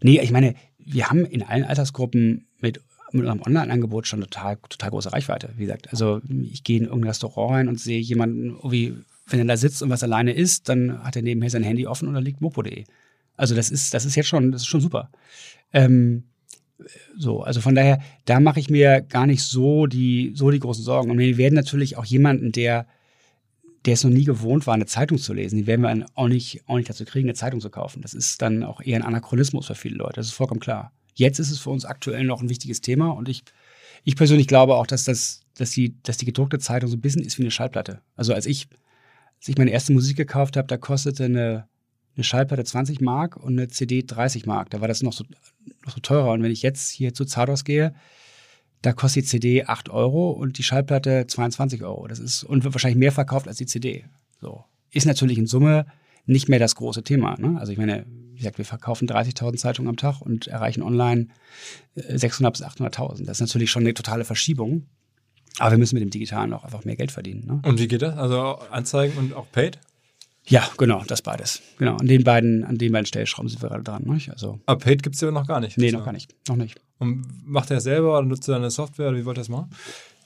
nee, ich meine, wir haben in allen Altersgruppen mit mit unserem Online-Angebot schon total, total große Reichweite. Wie gesagt, also ich gehe in irgendein Restaurant rein und sehe jemanden, wie, wenn er da sitzt und was alleine isst, dann hat er nebenher sein Handy offen und da liegt mopo.de. Also das ist, das ist jetzt schon, das ist schon super. Ähm, so, also von daher, da mache ich mir gar nicht so die, so die großen Sorgen. Und wir werden natürlich auch jemanden, der, der es noch nie gewohnt war, eine Zeitung zu lesen, die werden wir auch nicht, auch nicht dazu kriegen, eine Zeitung zu kaufen. Das ist dann auch eher ein Anachronismus für viele Leute. Das ist vollkommen klar. Jetzt ist es für uns aktuell noch ein wichtiges Thema und ich, ich persönlich glaube auch, dass, das, dass, die, dass die gedruckte Zeitung so ein bisschen ist wie eine Schallplatte. Also als ich, als ich meine erste Musik gekauft habe, da kostete eine, eine Schallplatte 20 Mark und eine CD 30 Mark. Da war das noch so, noch so teurer. Und wenn ich jetzt hier zu Zardos gehe, da kostet die CD 8 Euro und die Schallplatte 22 Euro. Das ist und wird wahrscheinlich mehr verkauft als die CD. So. Ist natürlich in Summe nicht mehr das große Thema. Ne? Also ich meine, wie gesagt, wir verkaufen 30.000 Zeitungen am Tag und erreichen online 600 äh, bis 800.000. Das ist natürlich schon eine totale Verschiebung. Aber wir müssen mit dem Digitalen auch einfach mehr Geld verdienen. Ne? Und wie geht das? Also Anzeigen und auch Paid? Ja, genau, das beides. Genau, an den beiden, an den beiden Stellschrauben sind wir gerade dran. Ne? Also, Aber Paid gibt es ja noch gar nicht. Nee, noch gar nicht. Noch nicht. Und macht er selber oder nutzt er eine Software oder wie wollt ihr das machen?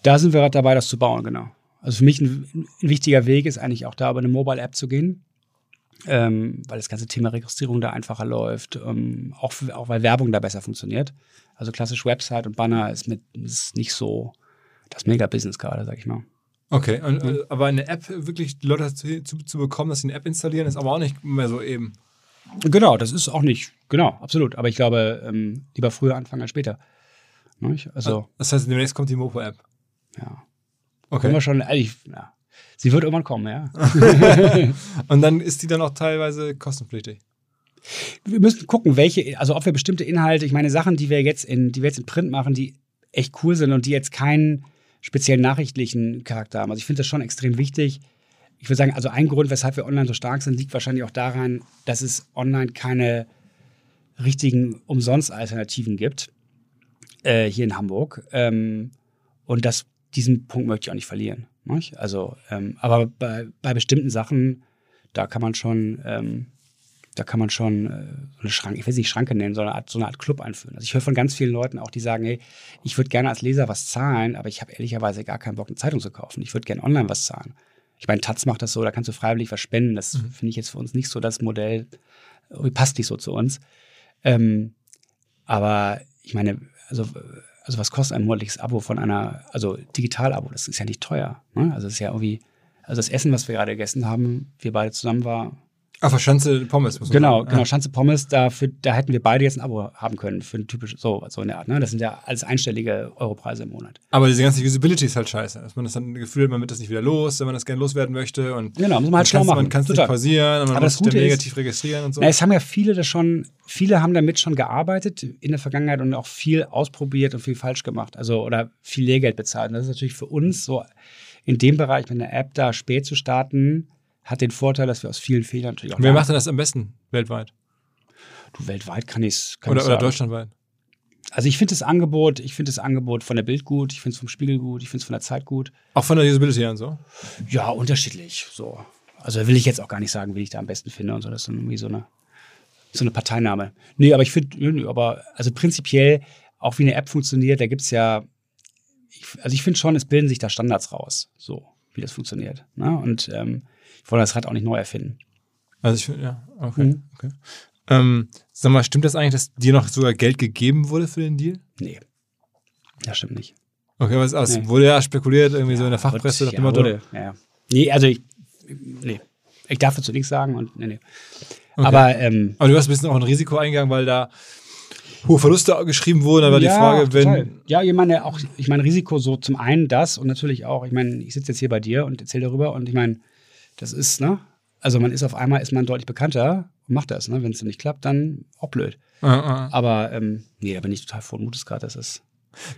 Da sind wir gerade dabei, das zu bauen, genau. Also für mich ein, ein wichtiger Weg ist eigentlich auch da über eine Mobile-App zu gehen ähm, weil das ganze Thema Registrierung da einfacher läuft, ähm, auch, auch weil Werbung da besser funktioniert. Also klassisch Website und Banner ist, mit, ist nicht so das Mega-Business gerade, sag ich mal. Okay, und, mhm. aber eine App, wirklich Leute zu, zu bekommen, dass sie eine App installieren, ist aber auch nicht mehr so eben. Genau, das ist auch nicht, genau, absolut. Aber ich glaube, ähm, lieber früher anfangen als später. Nicht? Also, das heißt, demnächst kommt die Mopo-App. Ja. Okay. Können wir schon, ehrlich, ja, Sie wird irgendwann kommen, ja. und dann ist die dann auch teilweise kostenpflichtig. Wir müssen gucken, welche, also ob wir bestimmte Inhalte, ich meine Sachen, die wir jetzt in, die wir jetzt in Print machen, die echt cool sind und die jetzt keinen speziellen nachrichtlichen Charakter haben. Also ich finde das schon extrem wichtig. Ich würde sagen, also ein Grund, weshalb wir online so stark sind, liegt wahrscheinlich auch daran, dass es online keine richtigen Umsonst-Alternativen gibt äh, hier in Hamburg. Ähm, und das, diesen Punkt möchte ich auch nicht verlieren. Nicht? Also, ähm, aber bei, bei bestimmten Sachen, da kann man schon, ähm, da kann man schon äh, so eine Schranke, ich will es nicht Schranke nennen, sondern so eine Art Club einführen. Also ich höre von ganz vielen Leuten auch, die sagen, hey, ich würde gerne als Leser was zahlen, aber ich habe ehrlicherweise gar keinen Bock, eine Zeitung zu kaufen. Ich würde gerne online was zahlen. Ich meine, Taz macht das so, da kannst du freiwillig was spenden. Das mhm. finde ich jetzt für uns nicht so das Modell, passt nicht so zu uns. Ähm, aber ich meine, also also was kostet ein monatliches Abo von einer, also Digital-Abo? Das ist ja nicht teuer. Ne? Also es ist ja irgendwie, also das Essen, was wir gerade gegessen haben, wir beide zusammen war. Für Schanze Pommes muss man Genau, sagen. genau, Schanze Pommes, dafür, da hätten wir beide jetzt ein Abo haben können für ein typisches, so, so in der Art. Ne? Das sind ja alles einstellige Europreise im Monat. Aber diese ganze Usability ist halt scheiße. Dass man das dann Gefühl hat, man wird das nicht wieder los, wenn man das gerne loswerden möchte. Und genau, muss man halt schlau machen. Man kann es nicht pausieren und man Aber muss das negativ ist, registrieren und so. Na, es haben ja viele das schon viele haben damit schon gearbeitet in der Vergangenheit und auch viel ausprobiert und viel falsch gemacht. Also oder viel Lehrgeld bezahlt. Und das ist natürlich für uns so in dem Bereich mit einer App da spät zu starten, hat den Vorteil, dass wir aus vielen Fehlern natürlich auch. Wer macht denn das am besten weltweit? Du, weltweit kann ich es. Oder, oder deutschlandweit? Also ich finde das Angebot, ich finde das Angebot von der Bild gut, ich finde es vom Spiegel gut, ich finde es von der Zeit gut. Auch von der Usability und so? Ja, unterschiedlich. So. Also will ich jetzt auch gar nicht sagen, wie ich da am besten finde und so. Das ist irgendwie so eine so eine Parteinahme. Nee, aber ich finde, aber also prinzipiell, auch wie eine App funktioniert, da gibt es ja, ich, also ich finde schon, es bilden sich da Standards raus, so wie das funktioniert. Ne? Und ähm, wollte das Rad auch nicht neu erfinden. Also ich finde, ja, okay. Mhm. okay. Ähm, sag mal, stimmt das eigentlich, dass dir noch sogar Geld gegeben wurde für den Deal? Nee. Das stimmt nicht. Okay, aber es, nee. wurde ja spekuliert, irgendwie ja, so in der Fachpresse. Wird, ja, wurde, ja. Nee, also ich, nee. Ich darf dazu nichts sagen und nee, nee. Okay. Aber ähm, Aber du hast ein bisschen auch ein Risiko eingegangen, weil da hohe Verluste geschrieben wurden. Da war die Frage, wenn. total. Ja, ich meine, auch, ich meine, Risiko so zum einen das und natürlich auch, ich meine, ich sitze jetzt hier bei dir und erzähle darüber und ich meine, das ist, ne? Also man ist auf einmal, ist man deutlich bekannter und macht das, ne? Wenn es nicht klappt, dann auch blöd. Äh, äh. Aber ähm, nee, da bin ich total frohen Mutes gerade, das ist.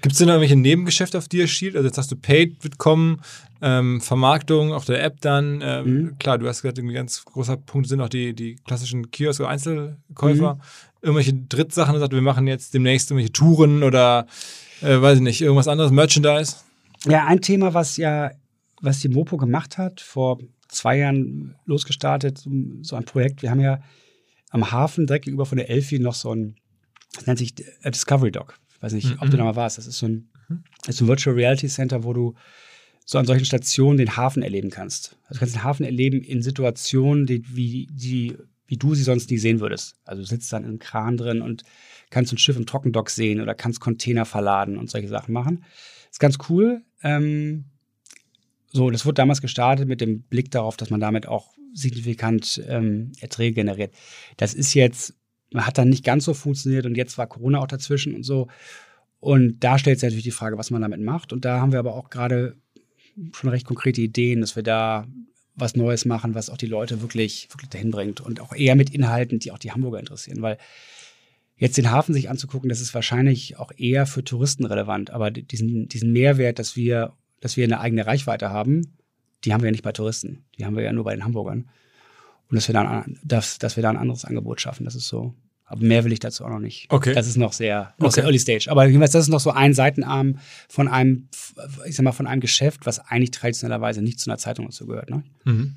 Gibt es denn noch irgendwelche Nebengeschäfte, auf die ihr schielt? Also jetzt hast du Paid wird kommen, ähm, Vermarktung auf der App dann. Ähm, Mhm. Klar, du hast gesagt, ein ganz großer Punkt sind auch die, die klassischen Kiosk- oder Einzelkäufer. Mhm. Irgendwelche Drittsachen, sagt, wir machen jetzt demnächst irgendwelche Touren oder äh, weiß ich nicht, irgendwas anderes, Merchandise. Ja, ein Thema, was ja, was die Mopo gemacht hat, vor zwei Jahren losgestartet, so- ein Projekt. Wir haben ja am Hafen direkt gegenüber von der Elfi noch so ein, das nennt sich Discovery Dog. Ich weiß nicht, ob Mhm. du da mal warst. Das ist so ein, das ist ein Virtual Reality Center, wo du so an solchen Stationen den Hafen erleben kannst. Also du kannst den Hafen erleben in Situationen, die, wie, die, wie du sie sonst nie sehen würdest. Also du sitzt dann im Kran drin und kannst ein Schiff im Trockendock sehen oder kannst Container verladen und solche Sachen machen. Ist ganz cool. Ähm, so, das wurde damals gestartet mit dem Blick darauf, dass man damit auch signifikant ähm, Erträge generiert. Das ist jetzt, hat dann nicht ganz so funktioniert und jetzt war Corona auch dazwischen und so. Und da stellt sich natürlich die Frage, was man damit macht. Und da haben wir aber auch gerade schon recht konkrete Ideen, dass wir da was Neues machen, was auch die Leute wirklich, wirklich dahin bringt und auch eher mit Inhalten, die auch die Hamburger interessieren, weil jetzt den Hafen sich anzugucken, das ist wahrscheinlich auch eher für Touristen relevant, aber diesen, diesen Mehrwert, dass wir, dass wir eine eigene Reichweite haben, die haben wir ja nicht bei Touristen, die haben wir ja nur bei den Hamburgern. Und dass wir dann, ein- dass, dass wir da ein anderes Angebot schaffen, das ist so. Aber mehr will ich dazu auch noch nicht. Okay. Das ist noch sehr, noch Okay. sehr early stage. Aber jedenfalls, das ist noch so ein Seitenarm von einem, ich sag mal, von einem Geschäft, was eigentlich traditionellerweise nicht zu einer Zeitung dazu gehört. Ne? Mhm.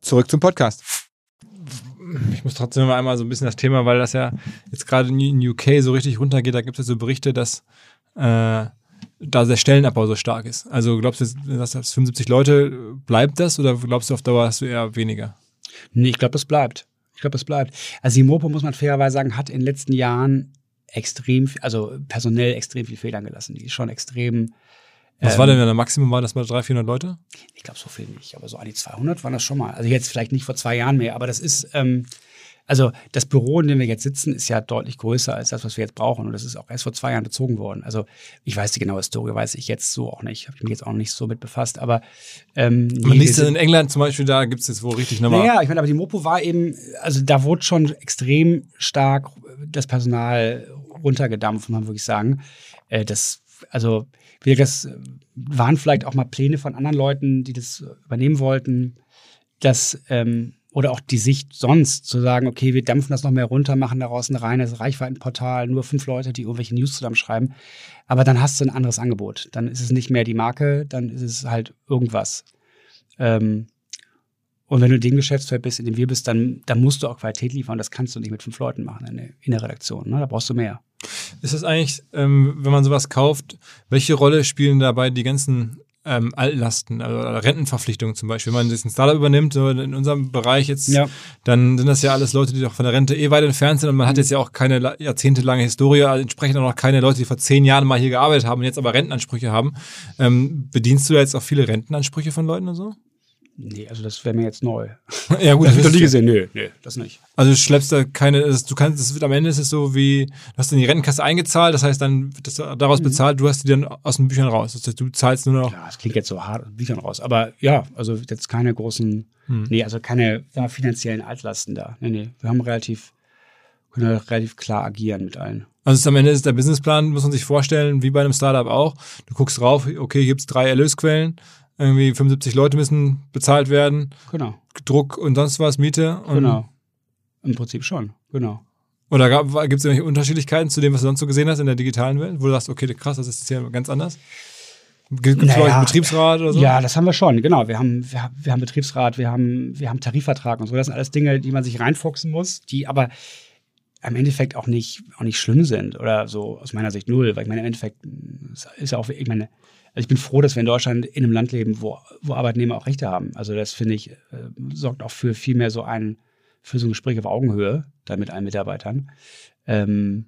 Zurück zum Podcast. Ich muss trotzdem mal einmal so ein bisschen das Thema, weil das ja jetzt gerade in UK so richtig runtergeht, da gibt es ja so Berichte, dass äh, da der Stellenabbau so stark ist. Also glaubst du, dass das 75 Leute, bleibt das oder glaubst du auf Dauer hast du eher weniger? Nee, ich glaube, das bleibt. Ich glaube, das bleibt. Also die Mopo, muss man fairerweise sagen, hat in den letzten Jahren extrem, viel- also personell extrem viel Federn gelassen. Die ist schon extrem. Was ähm, war denn, wenn der Maximum war, das mal 300, 400 Leute? Ich glaube, so viel nicht, aber so an die 200 waren das schon mal. Also jetzt vielleicht nicht vor zwei Jahren mehr, aber das ist, ähm, also das Büro, in dem wir jetzt sitzen, ist ja deutlich größer als das, was wir jetzt brauchen. Und das ist auch erst vor zwei Jahren bezogen worden. Also ich weiß die genaue Historie, weiß ich jetzt so auch nicht. Habe ich mich jetzt auch nicht so mit befasst. Aber ähm, nee, Man liest in England zum Beispiel, da gibt es jetzt wo richtig nochmal. naja, ich meine, aber die Mopo war eben, also da wurde schon extrem stark das Personal runtergedampft, muss man wirklich sagen. Äh, das, also, wie das äh, waren vielleicht auch mal Pläne von anderen Leuten, die das übernehmen wollten, dass, ähm, oder auch die Sicht sonst zu sagen, okay, wir dampfen das noch mehr runter, machen daraus ein reines Reichweitenportal, nur fünf Leute, die irgendwelche News zusammenschreiben. Aber dann hast du ein anderes Angebot. Dann ist es nicht mehr die Marke, dann ist es halt irgendwas. Ähm, und wenn du in dem Geschäftsfeld bist, in dem wir bist, dann, dann musst du auch Qualität liefern. Das kannst du nicht mit fünf Leuten machen in der, in der Redaktion. Ne? Da brauchst du mehr. Ist das eigentlich, ähm, wenn man sowas kauft, welche Rolle spielen dabei die ganzen ähm, Altlasten, also Rentenverpflichtungen zum Beispiel? Wenn man jetzt ein Startup übernimmt, in unserem Bereich jetzt, Ja. dann sind das ja alles Leute, die doch von der Rente eh weit entfernt sind und man hat jetzt ja auch keine la- jahrzehntelange Historie, also entsprechend auch noch keine Leute, die vor zehn Jahren mal hier gearbeitet haben und jetzt aber Rentenansprüche haben. Ähm, bedienst du da jetzt auch viele Rentenansprüche von Leuten und so? Nee, also das wäre mir jetzt neu. ja, gut, Das habe ich nie gesehen. Nö, nö, das nicht. Also du schleppst da keine, das- du kannst, es wird am Ende ist es so wie, du hast in die Rentenkasse eingezahlt, das heißt, dann wird das Mhm. daraus bezahlt, du hast die dann aus den Büchern raus. Das heißt, du zahlst nur noch. Ja, das klingt jetzt so hart aus den Büchern raus. Aber ja, also jetzt keine großen, nee, also keine wir, finanziellen Altlasten da. Nee, nee. Wir haben relativ, können relativ klar agieren mit allen. Also es ist am Ende ist der Businessplan, muss man sich vorstellen, wie bei einem Startup auch. Du guckst drauf, okay, hier gibt's drei Erlösquellen, irgendwie 75 Leute müssen bezahlt werden, Genau, Druck und sonst was, Miete. Genau. Im Prinzip schon, genau. Oder gibt es irgendwelche Unterschiedlichkeiten zu dem, was du sonst so gesehen hast in der digitalen Welt, wo du sagst, okay, krass, das ist jetzt hier ganz anders? Gibt es Naja, einen Betriebsrat oder so? Ja, das haben wir schon, genau. Wir haben, wir, haben- wir haben Betriebsrat, wir haben, wir haben Tarifvertrag und so. Das sind alles Dinge, die man sich reinfuchsen muss, die aber im Endeffekt auch nicht, auch nicht schlimm sind oder so aus meiner Sicht null, weil ich meine, im Endeffekt ist ja auch, ich meine, ich bin froh, dass wir in Deutschland in einem Land leben, wo, wo Arbeitnehmer auch Rechte haben. Also das finde ich, äh, sorgt auch für viel mehr so ein, für so ein Gespräch auf Augenhöhe da mit allen Mitarbeitern. Ähm,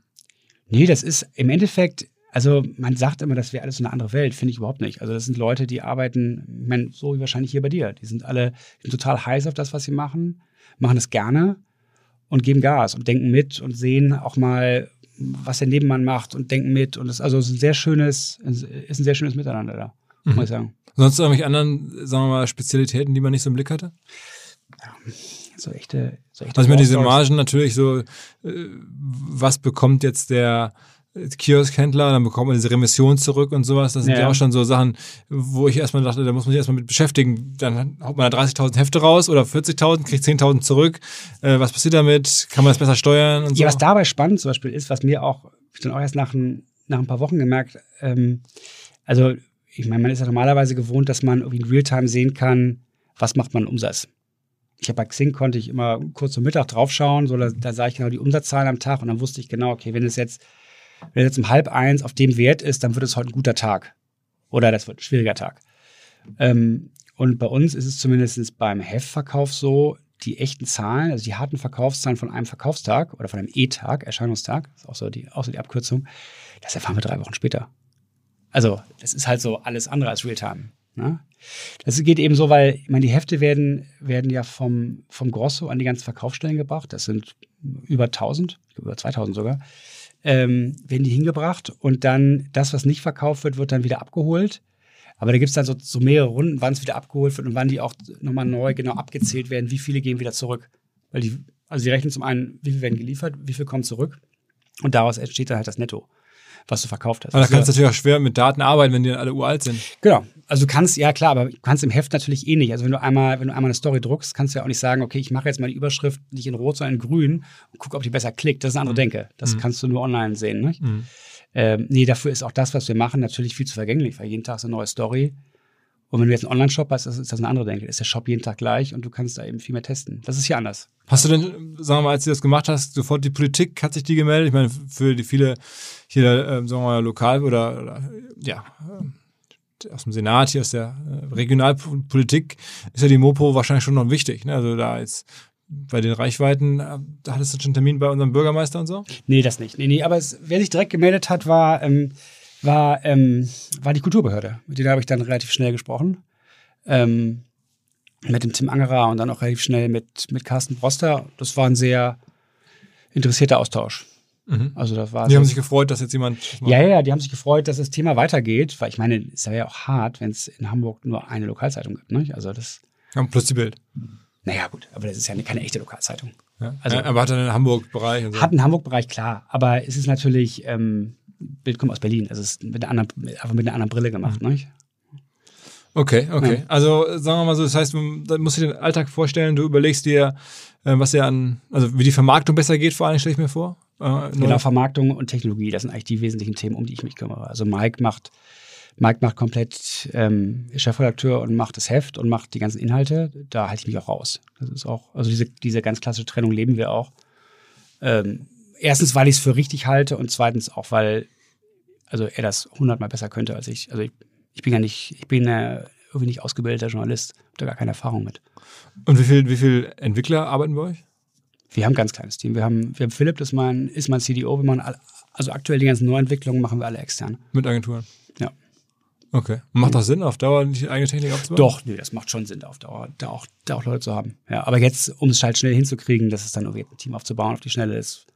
nee, das ist im Endeffekt, also man sagt immer, das wäre alles so eine andere Welt, finde ich überhaupt nicht. Also das sind Leute, die arbeiten, ich meine, so wie wahrscheinlich hier bei dir. Die sind alle sind total heiß auf das, was sie machen, machen es gerne und geben Gas und denken mit und sehen auch mal, was der Nebenmann macht und denken mit. Und das also es ist ein sehr schönes, ist ein sehr schönes Miteinander da, muss ich sagen. Sonst irgendwelche anderen, sagen wir mal, Spezialitäten, die man nicht so im Blick hatte? So echte, so echte Also ich meine, diese. Margen natürlich so, äh, was bekommt jetzt der Kioskhändler, dann bekommt man diese Remission zurück und sowas. Das sind ja, Ja. auch schon so Sachen, wo ich erstmal dachte, da muss man sich erstmal mit beschäftigen. Dann haut man da 30.000 Hefte raus oder 40.000, kriegt 10.000 zurück. Äh, was passiert damit? Kann man das besser steuern und so? Ja, was dabei spannend zum Beispiel ist, was mir auch, ich dann auch erst nach ein, nach ein paar Wochen gemerkt, ähm, also ich meine, man ist ja normalerweise gewohnt, dass man irgendwie in Realtime sehen kann, was macht man Umsatz. Ich habe bei Xing konnte ich immer kurz zum Mittag draufschauen, so da, da sah ich genau die Umsatzzahlen am Tag und dann wusste ich genau, okay, wenn es jetzt, wenn es jetzt um halb eins auf dem Wert ist, dann wird es heute ein guter Tag. Oder das wird ein schwieriger Tag. Ähm, und bei uns ist es zumindest beim Heftverkauf so, die echten Zahlen, also die harten Verkaufszahlen von einem Verkaufstag oder von einem E-Tag, Erscheinungstag, ist auch so die, auch so die Abkürzung, das erfahren wir drei Wochen später. Also, das ist halt so alles andere als Realtime. Ne? Das geht eben so, weil, ich meine, die Hefte werden, werden ja vom, vom Grosso an die ganzen Verkaufsstellen gebracht. Das sind über 1000, ich glaube über 2000 sogar. Ähm, werden die hingebracht und dann das, was nicht verkauft wird, wird dann wieder abgeholt. Aber da gibt es dann so, so mehrere Runden, wann es wieder abgeholt wird und wann die auch nochmal neu genau abgezählt werden, wie viele gehen wieder zurück. Weil die, also die rechnen zum einen, wie viel werden geliefert, wie viel kommen zurück. Und daraus entsteht dann halt das Netto, was du verkauft hast. Aber da Also- kannst du natürlich auch schwer mit Daten arbeiten, wenn die dann alle uralt sind. Genau. Also du kannst, ja klar, aber du kannst im Heft natürlich eh nicht. Also wenn du einmal, wenn du einmal eine Story druckst, kannst du ja auch nicht sagen, okay, ich mache jetzt mal die Überschrift nicht in Rot, sondern in Grün und gucke, ob die besser klickt. Das ist eine andere Denke. Das kannst du nur online sehen. Nicht? Ähm, nee, dafür ist auch das, was wir machen, natürlich viel zu vergänglich, weil jeden Tag ist eine neue Story. Und wenn du jetzt einen Online-Shop hast, ist das eine andere Denke. Ist der Shop jeden Tag gleich und du kannst da eben viel mehr testen. Das ist hier anders. Hast du denn, sagen wir mal, als du das gemacht hast, sofort die Politik, hat sich die gemeldet? Ich meine, für die viele hier, äh, sagen wir mal, lokal oder, oder ja, äh, aus dem Senat, hier aus der äh, Regionalpolitik, ist ja die Mopo wahrscheinlich schon noch wichtig. Ne? Also da jetzt bei den Reichweiten, äh, da hattest du schon einen Termin bei unserem Bürgermeister und so? Nee, das nicht. Nee, nee, aber es, wer sich direkt gemeldet hat, war, ähm, war, ähm, war die Kulturbehörde. Mit denen habe ich dann relativ schnell gesprochen. Ähm, mit dem Tim Angerer und dann auch relativ schnell mit, mit Carsten Broster. Das war ein sehr interessierter Austausch. Also das war Die haben sich gefreut, dass jetzt jemand. ja, ja, die haben sich gefreut, dass das Thema weitergeht, weil ich meine, es wäre ja auch hart, wenn es in Hamburg nur eine Lokalzeitung gibt. Ne? Also das, Ja, plus die Bild. naja gut, aber das ist ja eine- keine echte Lokalzeitung. Ja. Also- Also, aber hat dann den Hamburg-Bereich so. Hat einen Hamburg-Bereich, klar, aber es ist natürlich, ähm, Bild kommt aus Berlin, also es ist mit einer anderen, einfach mit einer anderen Brille gemacht, ne? Okay, okay. Also sagen wir mal so, das heißt, man- da musst du dir den Alltag vorstellen, du überlegst dir, äh, was dir an, also wie die Vermarktung besser geht, vor allem stelle ich mir vor. Äh, Genau, Vermarktung und Technologie, das sind eigentlich die wesentlichen Themen, um die ich mich kümmere. Also Mike macht, Mike macht komplett ähm, Chefredakteur und macht das Heft und macht die ganzen Inhalte. Da halte ich mich auch raus. Das ist auch, also diese, diese ganz klassische Trennung leben wir auch. Ähm, erstens, weil ich es für richtig halte und zweitens auch, weil also er das hundertmal besser könnte als ich. Also ich, ich bin ja nicht, ich bin ja irgendwie nicht ausgebildeter Journalist, habe da gar keine Erfahrung mit. Und wie viel, wie viel Entwickler arbeiten bei euch? Wir haben ein ganz kleines Team. Wir haben, wir haben Philipp, das ist mein, ist mein CDO. Wir machen alle, also aktuell die ganzen Neuentwicklungen machen wir alle extern. Mit Agenturen? Ja. Okay. Macht das Sinn, auf Dauer die eigene Technik aufzubauen? Doch, nee, das macht schon Sinn, auf Dauer da auch, da auch Leute zu haben. Ja, aber jetzt, um es halt schnell hinzukriegen, das ist dann irgendwie ein Team aufzubauen, auf die Schnelle ist,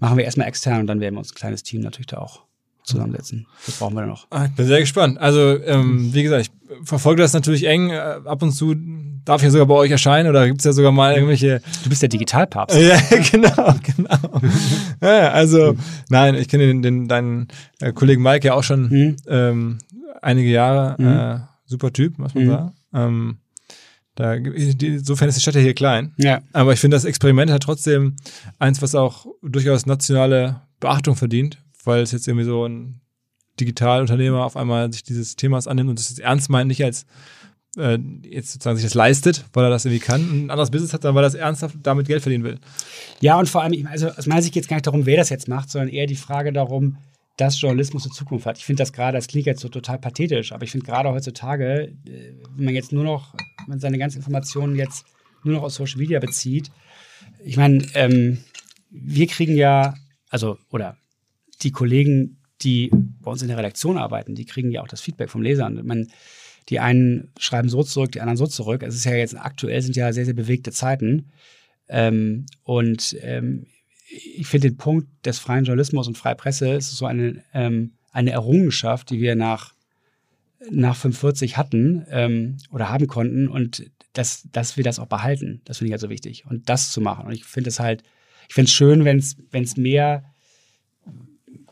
machen wir erstmal extern und dann werden wir uns ein kleines Team natürlich da auch zusammensetzen. Das brauchen wir dann noch. Ich bin sehr gespannt. Also, ähm, wie gesagt, ich verfolge das natürlich eng. Äh, Ab und zu darf ich ja sogar bei euch erscheinen oder gibt es ja sogar mal irgendwelche. Du bist der Digitalpapst. Ja, genau, genau. Ja, also, nein, ich kenne den, den, deinen äh, Kollegen Mike ja auch schon Mhm. ähm, einige Jahre. Äh, super Typ, muss man Mhm. sagen. Ähm, da, insofern ist die Stadt ja hier klein. Ja. Aber ich finde, das Experiment hat trotzdem eins, was auch durchaus nationale Beachtung verdient, weil es jetzt irgendwie so ein Digitalunternehmer auf einmal sich dieses Themas annimmt und das jetzt ernst meint, nicht als äh, jetzt sozusagen sich das leistet, weil er das irgendwie kann, und ein anderes Business hat, sondern weil er das ernsthaft damit Geld verdienen will. Ja, und vor allem, also aus meiner Sicht geht es gar nicht darum, wer das jetzt macht, sondern eher die Frage darum, dass Journalismus eine Zukunft hat. Ich finde das gerade, das klingt jetzt so total pathetisch, aber ich finde gerade heutzutage, äh, wenn man jetzt nur noch, wenn seine ganzen Informationen jetzt nur noch aus Social Media bezieht, ich meine, ähm, wir kriegen ja, also, oder die Kollegen, die bei uns in der Redaktion arbeiten, die kriegen ja auch das Feedback vom Lesern. Man, die einen schreiben so zurück, die anderen so zurück. Es ist ja jetzt aktuell sind ja sehr, sehr bewegte Zeiten. Ähm, und ähm, ich finde den Punkt des freien Journalismus und freie Presse ist so eine, ähm, eine Errungenschaft, die wir nach, nach 45 hatten ähm, oder haben konnten und dass, dass wir das auch behalten. Das finde ich halt so wichtig. Und das zu machen. Und ich finde es halt, ich finde es schön, wenn es mehr,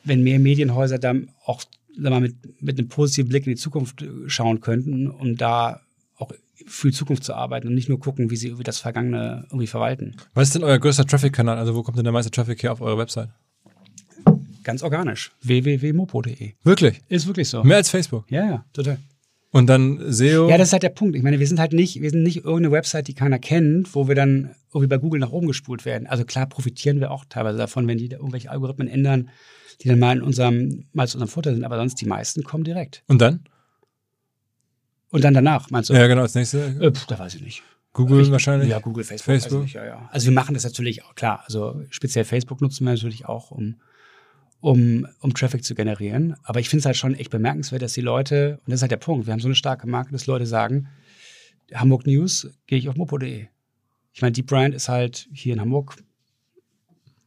wenn mehr Medienhäuser dann auch sag mal, mit, mit einem positiven Blick in die Zukunft äh, schauen könnten, um da für die Zukunft zu arbeiten und nicht nur gucken, wie sie irgendwie das Vergangene irgendwie verwalten. Was ist denn euer größter Traffic-Kanal? Also wo kommt denn der meiste Traffic her auf eurer Website? Ganz organisch. www.mopo.de. Wirklich? Ist wirklich so. Mehr als Facebook. Ja, ja, total. Und dann SEO. Ja, das ist halt der Punkt. Ich meine, wir sind halt nicht, wir sind nicht irgendeine Website, die keiner kennt, wo wir dann irgendwie bei Google nach oben gespult werden. Also klar profitieren wir auch teilweise davon, wenn die da irgendwelche Algorithmen ändern, die dann mal in unserem, mal zu unserem Vorteil sind, aber sonst die meisten kommen direkt. Und dann? Und dann danach, meinst du? Ja, genau, als nächste. Äh, pf, da weiß ich nicht. Google Ich- wahrscheinlich. Ja, Google, Facebook. Facebook. Weiß ich nicht, ja, ja. Also wir machen das natürlich auch, klar. Also speziell Facebook nutzen wir natürlich auch, um, um, um Traffic zu generieren. Aber ich finde es halt schon echt bemerkenswert, dass die Leute, und das ist halt der Punkt, wir haben so eine starke Marke, dass Leute sagen, Hamburg News, gehe ich auf mopo.de. Ich meine, die Brand ist halt hier in Hamburg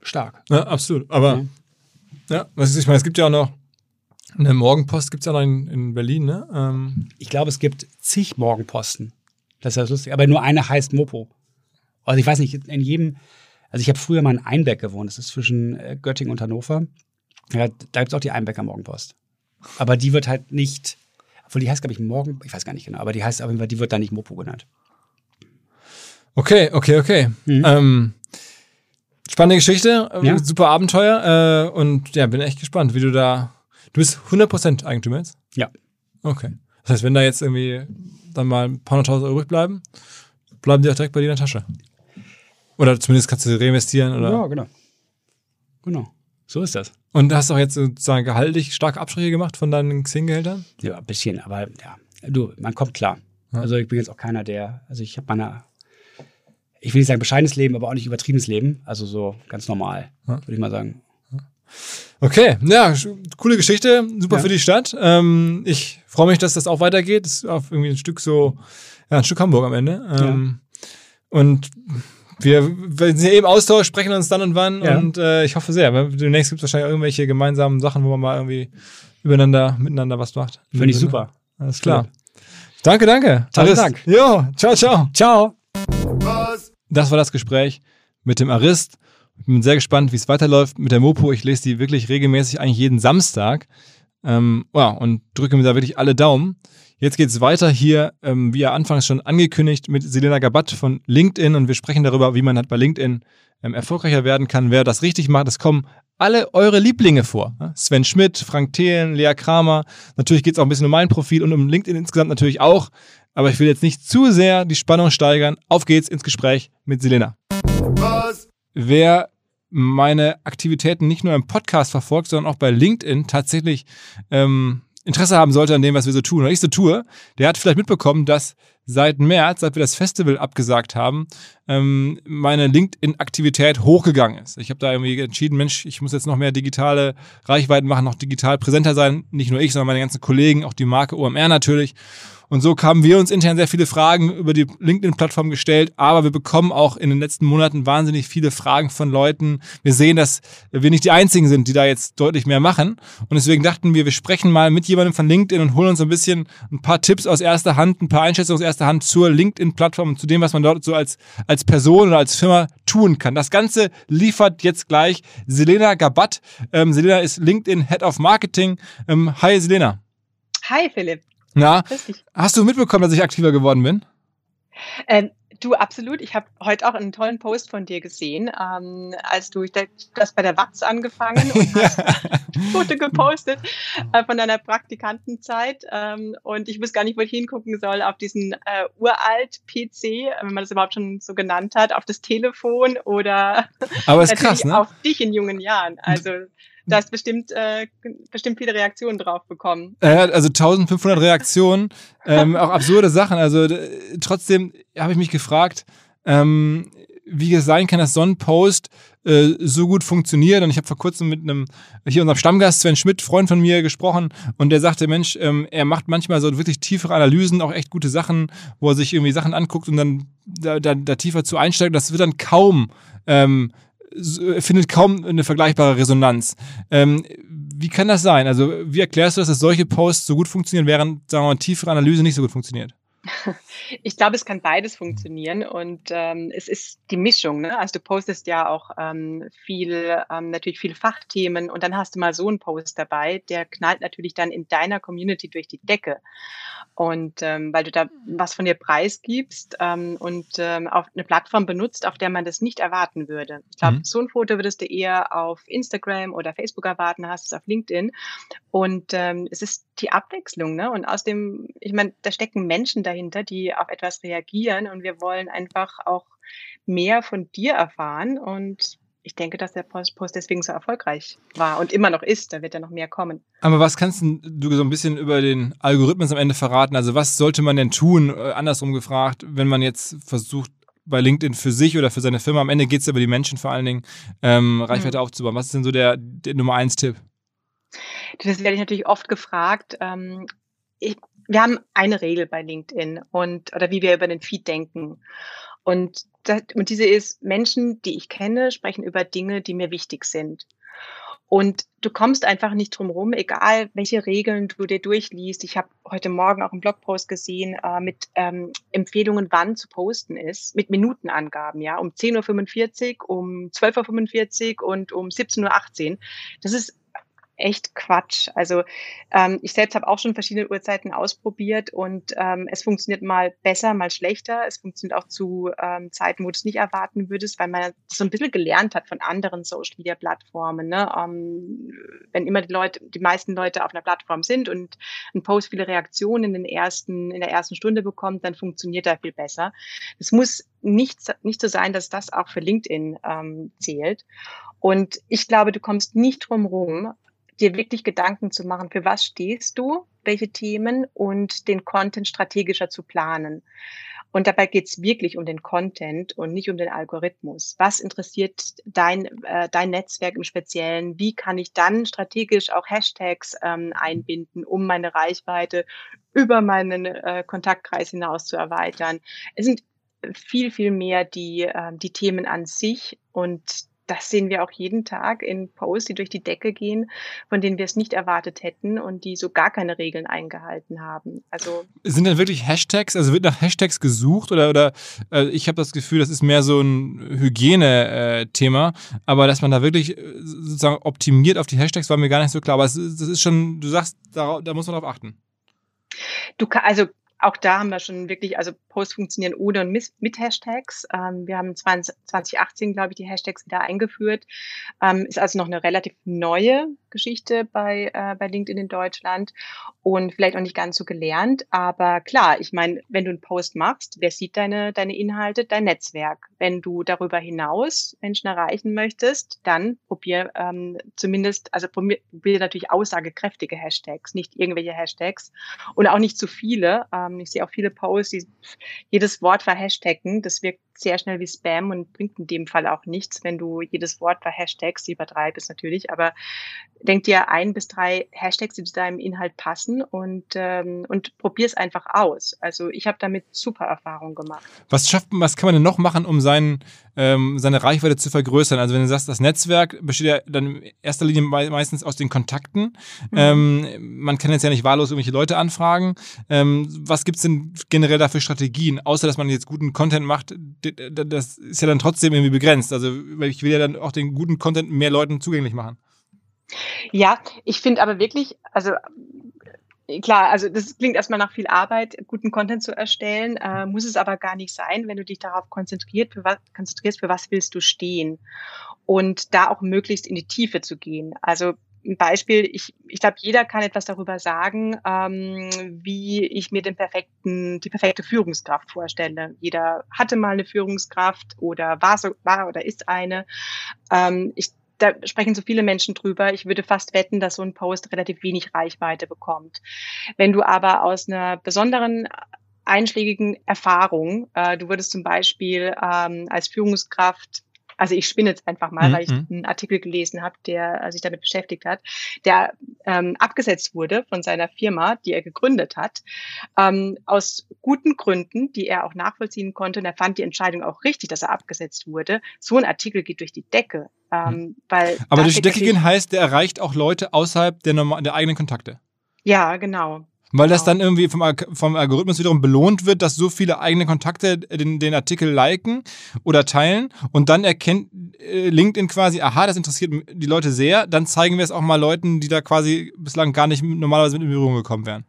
stark. Ja, absolut. Aber ja, was ist, ich meine, es gibt ja auch noch eine Morgenpost, gibt es ja noch in, in Berlin, ne? Ähm, Ich glaube, es gibt zig Morgenposten. Das ist ja lustig. Aber nur eine heißt Mopo. Also ich weiß nicht, in jedem, also ich habe früher mal in Einbeck gewohnt. Das ist zwischen äh, Göttingen und Hannover. Ja, da gibt es auch die Einbecker Morgenpost. Aber die wird halt nicht, obwohl die heißt, glaube ich, Morgen, ich weiß gar nicht genau, aber die heißt auf jeden Fall, die wird da nicht Mopo genannt. okay, okay, okay. Mhm. Ähm, spannende Geschichte, Ja. super Abenteuer äh, und ja, bin echt gespannt, wie du da. Du bist 100% Eigentümer jetzt? Ja. Okay. Das heißt, wenn da jetzt irgendwie dann mal ein paar hunderttausend Euro übrig bleiben, bleiben die auch direkt bei dir in der Tasche. Oder zumindest kannst du sie reinvestieren oder. Ja, genau. Genau. So ist das. Und hast auch jetzt sozusagen gehaltlich starke Abstriche gemacht von deinen Xing-Gehältern? Ja, ein bisschen, aber ja, du, man kommt klar. Also ich bin jetzt auch keiner, der, also ich habe meine, ich will nicht sagen bescheidenes Leben, aber auch nicht übertriebenes Leben. Also so ganz normal, Ja. würde ich mal sagen. Okay, ja, coole Geschichte, super Ja. für die Stadt. Ähm, ich freue mich, dass das auch weitergeht. Das ist auf irgendwie ein Stück so, ja, ein Stück Hamburg am Ende. Ähm, Und wir, wir sind ja eben Austausch, sprechen uns dann und wann Ja. und äh, ich hoffe sehr. Demnächst gibt es wahrscheinlich irgendwelche gemeinsamen Sachen, wo man mal irgendwie übereinander, miteinander was macht. In Finde ich Sinne. super. Alles klar. Danke, danke. Tausend Arist. Dank. Jo, ciao, ciao. Ciao. Das war das Gespräch mit dem Arist. Ich bin sehr gespannt, wie es weiterläuft mit der Mopo. Ich lese die wirklich regelmäßig, eigentlich jeden Samstag. Ähm, ja, und drücke mir da wirklich alle Daumen. Jetzt geht es weiter hier, ähm, wie ja anfangs schon angekündigt, mit Selena Gabat von LinkedIn und wir sprechen darüber, wie man halt bei LinkedIn ähm, erfolgreicher werden kann. Wer das richtig macht, es kommen alle eure Lieblinge vor. Sven Schmidt, Frank Thelen, Lea Kramer. Natürlich geht es auch ein bisschen um mein Profil und um LinkedIn insgesamt natürlich auch. Aber ich will jetzt nicht zu sehr die Spannung steigern. Auf geht's ins Gespräch mit Selena. Wer meine Aktivitäten nicht nur im Podcast verfolgt, sondern auch bei LinkedIn tatsächlich ähm, Interesse haben sollte an dem, was wir so tun. Oder ich so tue, der hat vielleicht mitbekommen, dass seit März, seit wir das Festival abgesagt haben, ähm, meine LinkedIn-Aktivität hochgegangen ist. Ich habe da irgendwie entschieden, Mensch, ich muss jetzt noch mehr digitale Reichweiten machen, noch digital präsenter sein. Nicht nur ich, sondern meine ganzen Kollegen, auch die Marke OMR natürlich. Und so kamen wir uns intern sehr viele Fragen über die LinkedIn-Plattform gestellt, aber wir bekommen auch in den letzten Monaten wahnsinnig viele Fragen von Leuten. Wir sehen, dass wir nicht die Einzigen sind, die da jetzt deutlich mehr machen. Und deswegen dachten wir, wir sprechen mal mit jemandem von LinkedIn und holen uns ein bisschen ein paar Tipps aus erster Hand, ein paar Einschätzungen aus Hand zur LinkedIn-Plattform und zu dem, was man dort so als, als Person oder als Firma tun kann. Das Ganze liefert jetzt gleich Selena Gabat. Ähm, Selena ist LinkedIn Head of Marketing. Ähm, hi Selena. Hi Philipp. Na, hast du mitbekommen, dass ich aktiver geworden bin? Ähm, du, absolut. Ich habe heute auch einen tollen Post von dir gesehen, ähm, als du das bei der Watz angefangen und hast Foto gepostet äh, von deiner Praktikantenzeit. Ähm, und ich wusste gar nicht, wo ich hingucken soll, auf diesen äh, uralt PC, wenn man das überhaupt schon so genannt hat, auf das Telefon oder Aber ist krass, ne? auf dich in jungen Jahren. Also da hast bestimmt, äh, bestimmt viele Reaktionen drauf bekommen. Äh, also 1500 Reaktionen, ähm, auch absurde Sachen. Also trotzdem habe ich mich gefragt, ähm, wie es sein kann, dass so ein Post äh, so gut funktioniert. Und ich habe vor kurzem mit einem, hier unserem Stammgast Sven Schmidt, Freund von mir, gesprochen und der sagte, Mensch, ähm, er macht manchmal so wirklich tiefere Analysen, auch echt gute Sachen, wo er sich irgendwie Sachen anguckt und dann da, da, da tiefer zu einsteigt. Das wird dann kaum ähm, findet kaum eine vergleichbare Resonanz. Ähm, wie kann das sein? Also, wie erklärst du, dass solche Posts so gut funktionieren, während, sagen wir mal, tiefere Analyse nicht so gut funktioniert? Ich glaube, es kann beides funktionieren und ähm, es ist die Mischung. Ne? Also du postest ja auch ähm, viel, ähm, natürlich viele Fachthemen und dann hast du mal so einen Post dabei, der knallt natürlich dann in deiner Community durch die Decke. Und ähm, weil du da was von dir preisgibst ähm, und ähm, auf eine Plattform benutzt, auf der man das nicht erwarten würde. Ich glaube, mhm. so ein Foto würdest du eher auf Instagram oder Facebook erwarten, hast es auf LinkedIn. Und ähm, es ist die Abwechslung, ne? Und aus dem, ich meine, da stecken Menschen dahinter, die auf etwas reagieren und wir wollen einfach auch mehr von dir erfahren und ich denke, dass der Post deswegen so erfolgreich war und immer noch ist. Da wird ja noch mehr kommen. Aber was kannst du so ein bisschen über den Algorithmus am Ende verraten? Also was sollte man denn tun, äh, andersrum gefragt, wenn man jetzt versucht, bei LinkedIn für sich oder für seine Firma, am Ende geht es über die Menschen vor allen Dingen, ähm, Reichweite mhm. aufzubauen. Was ist denn so der, der Nummer eins Tipp? Das werde ich natürlich oft gefragt. Ähm, ich, wir haben eine Regel bei LinkedIn und oder wie wir über den Feed denken. Und, das, und diese ist, Menschen, die ich kenne, sprechen über Dinge, die mir wichtig sind. Und du kommst einfach nicht drum rum, egal welche Regeln du dir durchliest. Ich habe heute Morgen auch einen Blogpost gesehen äh, mit ähm, Empfehlungen, wann zu posten ist, mit Minutenangaben, ja, um 10.45 Uhr, um 12.45 Uhr und um 17.18 Uhr. Das ist echt Quatsch. Also ähm, ich selbst habe auch schon verschiedene Uhrzeiten ausprobiert und ähm, es funktioniert mal besser, mal schlechter. Es funktioniert auch zu ähm, Zeiten, wo du es nicht erwarten würdest, weil man so ein bisschen gelernt hat von anderen Social Media Plattformen. Ne? Ähm, wenn immer die Leute, die meisten Leute auf einer Plattform sind und ein Post viele Reaktionen in den ersten, in der ersten Stunde bekommt, dann funktioniert er viel besser. Es muss nicht, nicht so sein, dass das auch für LinkedIn ähm, zählt. Und ich glaube, du kommst nicht drum rum, dir wirklich Gedanken zu machen, für was stehst du, welche Themen und den Content strategischer zu planen. Und dabei geht es wirklich um den Content und nicht um den Algorithmus. Was interessiert dein, äh, dein Netzwerk im Speziellen? Wie kann ich dann strategisch auch Hashtags ähm, einbinden, um meine Reichweite über meinen äh, Kontaktkreis hinaus zu erweitern? Es sind viel, viel mehr die, äh, die Themen an sich und das sehen wir auch jeden Tag in Posts, die durch die Decke gehen, von denen wir es nicht erwartet hätten und die so gar keine Regeln eingehalten haben. Also sind denn wirklich Hashtags? Also wird nach Hashtags gesucht oder oder äh, ich habe das Gefühl, das ist mehr so ein Hygiene-Thema, äh, aber dass man da wirklich äh, sozusagen optimiert auf die Hashtags war mir gar nicht so klar. Aber es, das ist schon, du sagst, da, da muss man drauf achten. Du kann, also auch da haben wir schon wirklich, also Posts funktionieren ohne und mit, Hashtags. Ähm, wir haben 20, 2018, glaube ich, die Hashtags wieder eingeführt. Ähm, ist also noch eine relativ neue Geschichte bei, äh, bei LinkedIn in Deutschland und vielleicht auch nicht ganz so gelernt. Aber klar, ich meine, wenn du einen Post machst, wer sieht deine, deine Inhalte? Dein Netzwerk. Wenn du darüber hinaus Menschen erreichen möchtest, dann probier ähm, zumindest, also probier, probier natürlich aussagekräftige Hashtags, nicht irgendwelche Hashtags und auch nicht zu viele. Ähm, ich sehe auch viele Posts, die jedes Wort verhashtaggen. Das wirkt sehr schnell wie Spam und bringt in dem Fall auch nichts, wenn du jedes Wort per Hashtags übertreibst natürlich. Aber denk dir ein bis drei Hashtags, die zu deinem Inhalt passen und, ähm, und probier es einfach aus. Also ich habe damit super Erfahrungen gemacht. Was schafft, was kann man denn noch machen, um seinen, ähm, seine Reichweite zu vergrößern? Also wenn du sagst, das Netzwerk besteht ja dann in erster Linie meistens aus den Kontakten. Mhm. Ähm, man kann jetzt ja nicht wahllos irgendwelche Leute anfragen. Ähm, was gibt's denn generell dafür Strategien, außer dass man jetzt guten Content macht, das ist ja dann trotzdem irgendwie begrenzt. Also ich will ja dann auch den guten Content mehr Leuten zugänglich machen. Ja, ich finde aber wirklich, also klar, also das klingt erstmal nach viel Arbeit, guten Content zu erstellen, äh, muss es aber gar nicht sein, wenn du dich darauf konzentriert, für was, konzentrierst, für was willst du stehen und da auch möglichst in die Tiefe zu gehen. Also ein Beispiel, ich, ich glaube, jeder kann etwas darüber sagen, ähm, wie ich mir den perfekten, die perfekte Führungskraft vorstelle. Jeder hatte mal eine Führungskraft oder war so, war oder ist eine. Ähm, ich, da sprechen so viele Menschen drüber. Ich würde fast wetten, dass so ein Post relativ wenig Reichweite bekommt. Wenn du aber aus einer besonderen einschlägigen Erfahrung, äh, du würdest zum Beispiel ähm, als Führungskraft also ich spinne jetzt einfach mal, mhm. weil ich mhm. einen Artikel gelesen habe, der äh, sich damit beschäftigt hat, der ähm, abgesetzt wurde von seiner Firma, die er gegründet hat, ähm, aus guten Gründen, die er auch nachvollziehen konnte. Und er fand die Entscheidung auch richtig, dass er abgesetzt wurde. So ein Artikel geht durch die Decke. Ähm, mhm. weil Aber durch die Decke gehen heißt, der erreicht auch Leute außerhalb der, der eigenen Kontakte. Ja, genau. Weil das genau. dann irgendwie vom, vom Algorithmus wiederum belohnt wird, dass so viele eigene Kontakte den, den Artikel liken oder teilen und dann erkennt äh, LinkedIn quasi, aha, das interessiert die Leute sehr, dann zeigen wir es auch mal Leuten, die da quasi bislang gar nicht normalerweise mit in Berührung gekommen wären.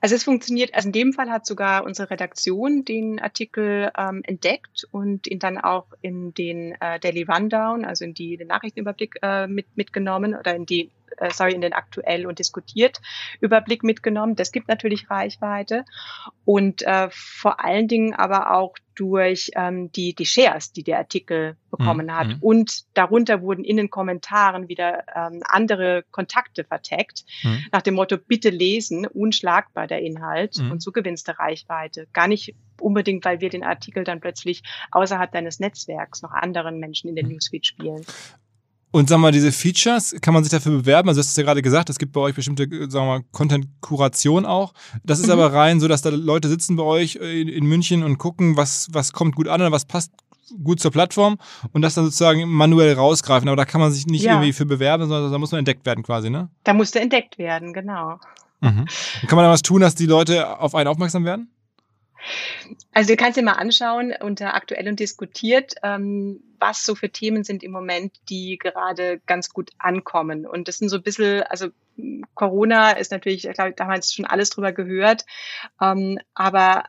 Also es funktioniert, also in dem Fall hat sogar unsere Redaktion den Artikel ähm, entdeckt und ihn dann auch in den äh, Daily Rundown, also in die, den Nachrichtenüberblick äh, mit, mitgenommen oder in die äh, sorry, in den aktuell und diskutiert Überblick mitgenommen. Das gibt natürlich Reichweite und äh, vor allen Dingen aber auch durch ähm, die, die Shares, die der Artikel bekommen mhm. hat. Mhm. Und darunter wurden in den Kommentaren wieder ähm, andere Kontakte verteckt, mhm. nach dem Motto, bitte lesen, unschlagbar der Inhalt. Mhm. Und so gewinnst du Reichweite. Gar nicht unbedingt, weil wir den Artikel dann plötzlich außerhalb deines Netzwerks noch anderen Menschen in den mhm. Newsfeed spielen. Und sag mal, diese Features, kann man sich dafür bewerben? Also, du hast ja gerade gesagt, es gibt bei euch bestimmte, sagen wir mal, Content-Kuration auch. Das ist mhm. aber rein so, dass da Leute sitzen bei euch in, in, München und gucken, was, was kommt gut an oder was passt gut zur Plattform und das dann sozusagen manuell rausgreifen. Aber da kann man sich nicht ja. irgendwie für bewerben, sondern da muss man entdeckt werden quasi, ne? Da musste entdeckt werden, genau. Mhm. kann man da was tun, dass die Leute auf einen aufmerksam werden? Also du kannst dir mal anschauen unter aktuell und diskutiert, ähm, was so für Themen sind im Moment, die gerade ganz gut ankommen. Und das sind so ein bisschen, also Corona ist natürlich, ich glaube, da haben wir jetzt schon alles drüber gehört, ähm, aber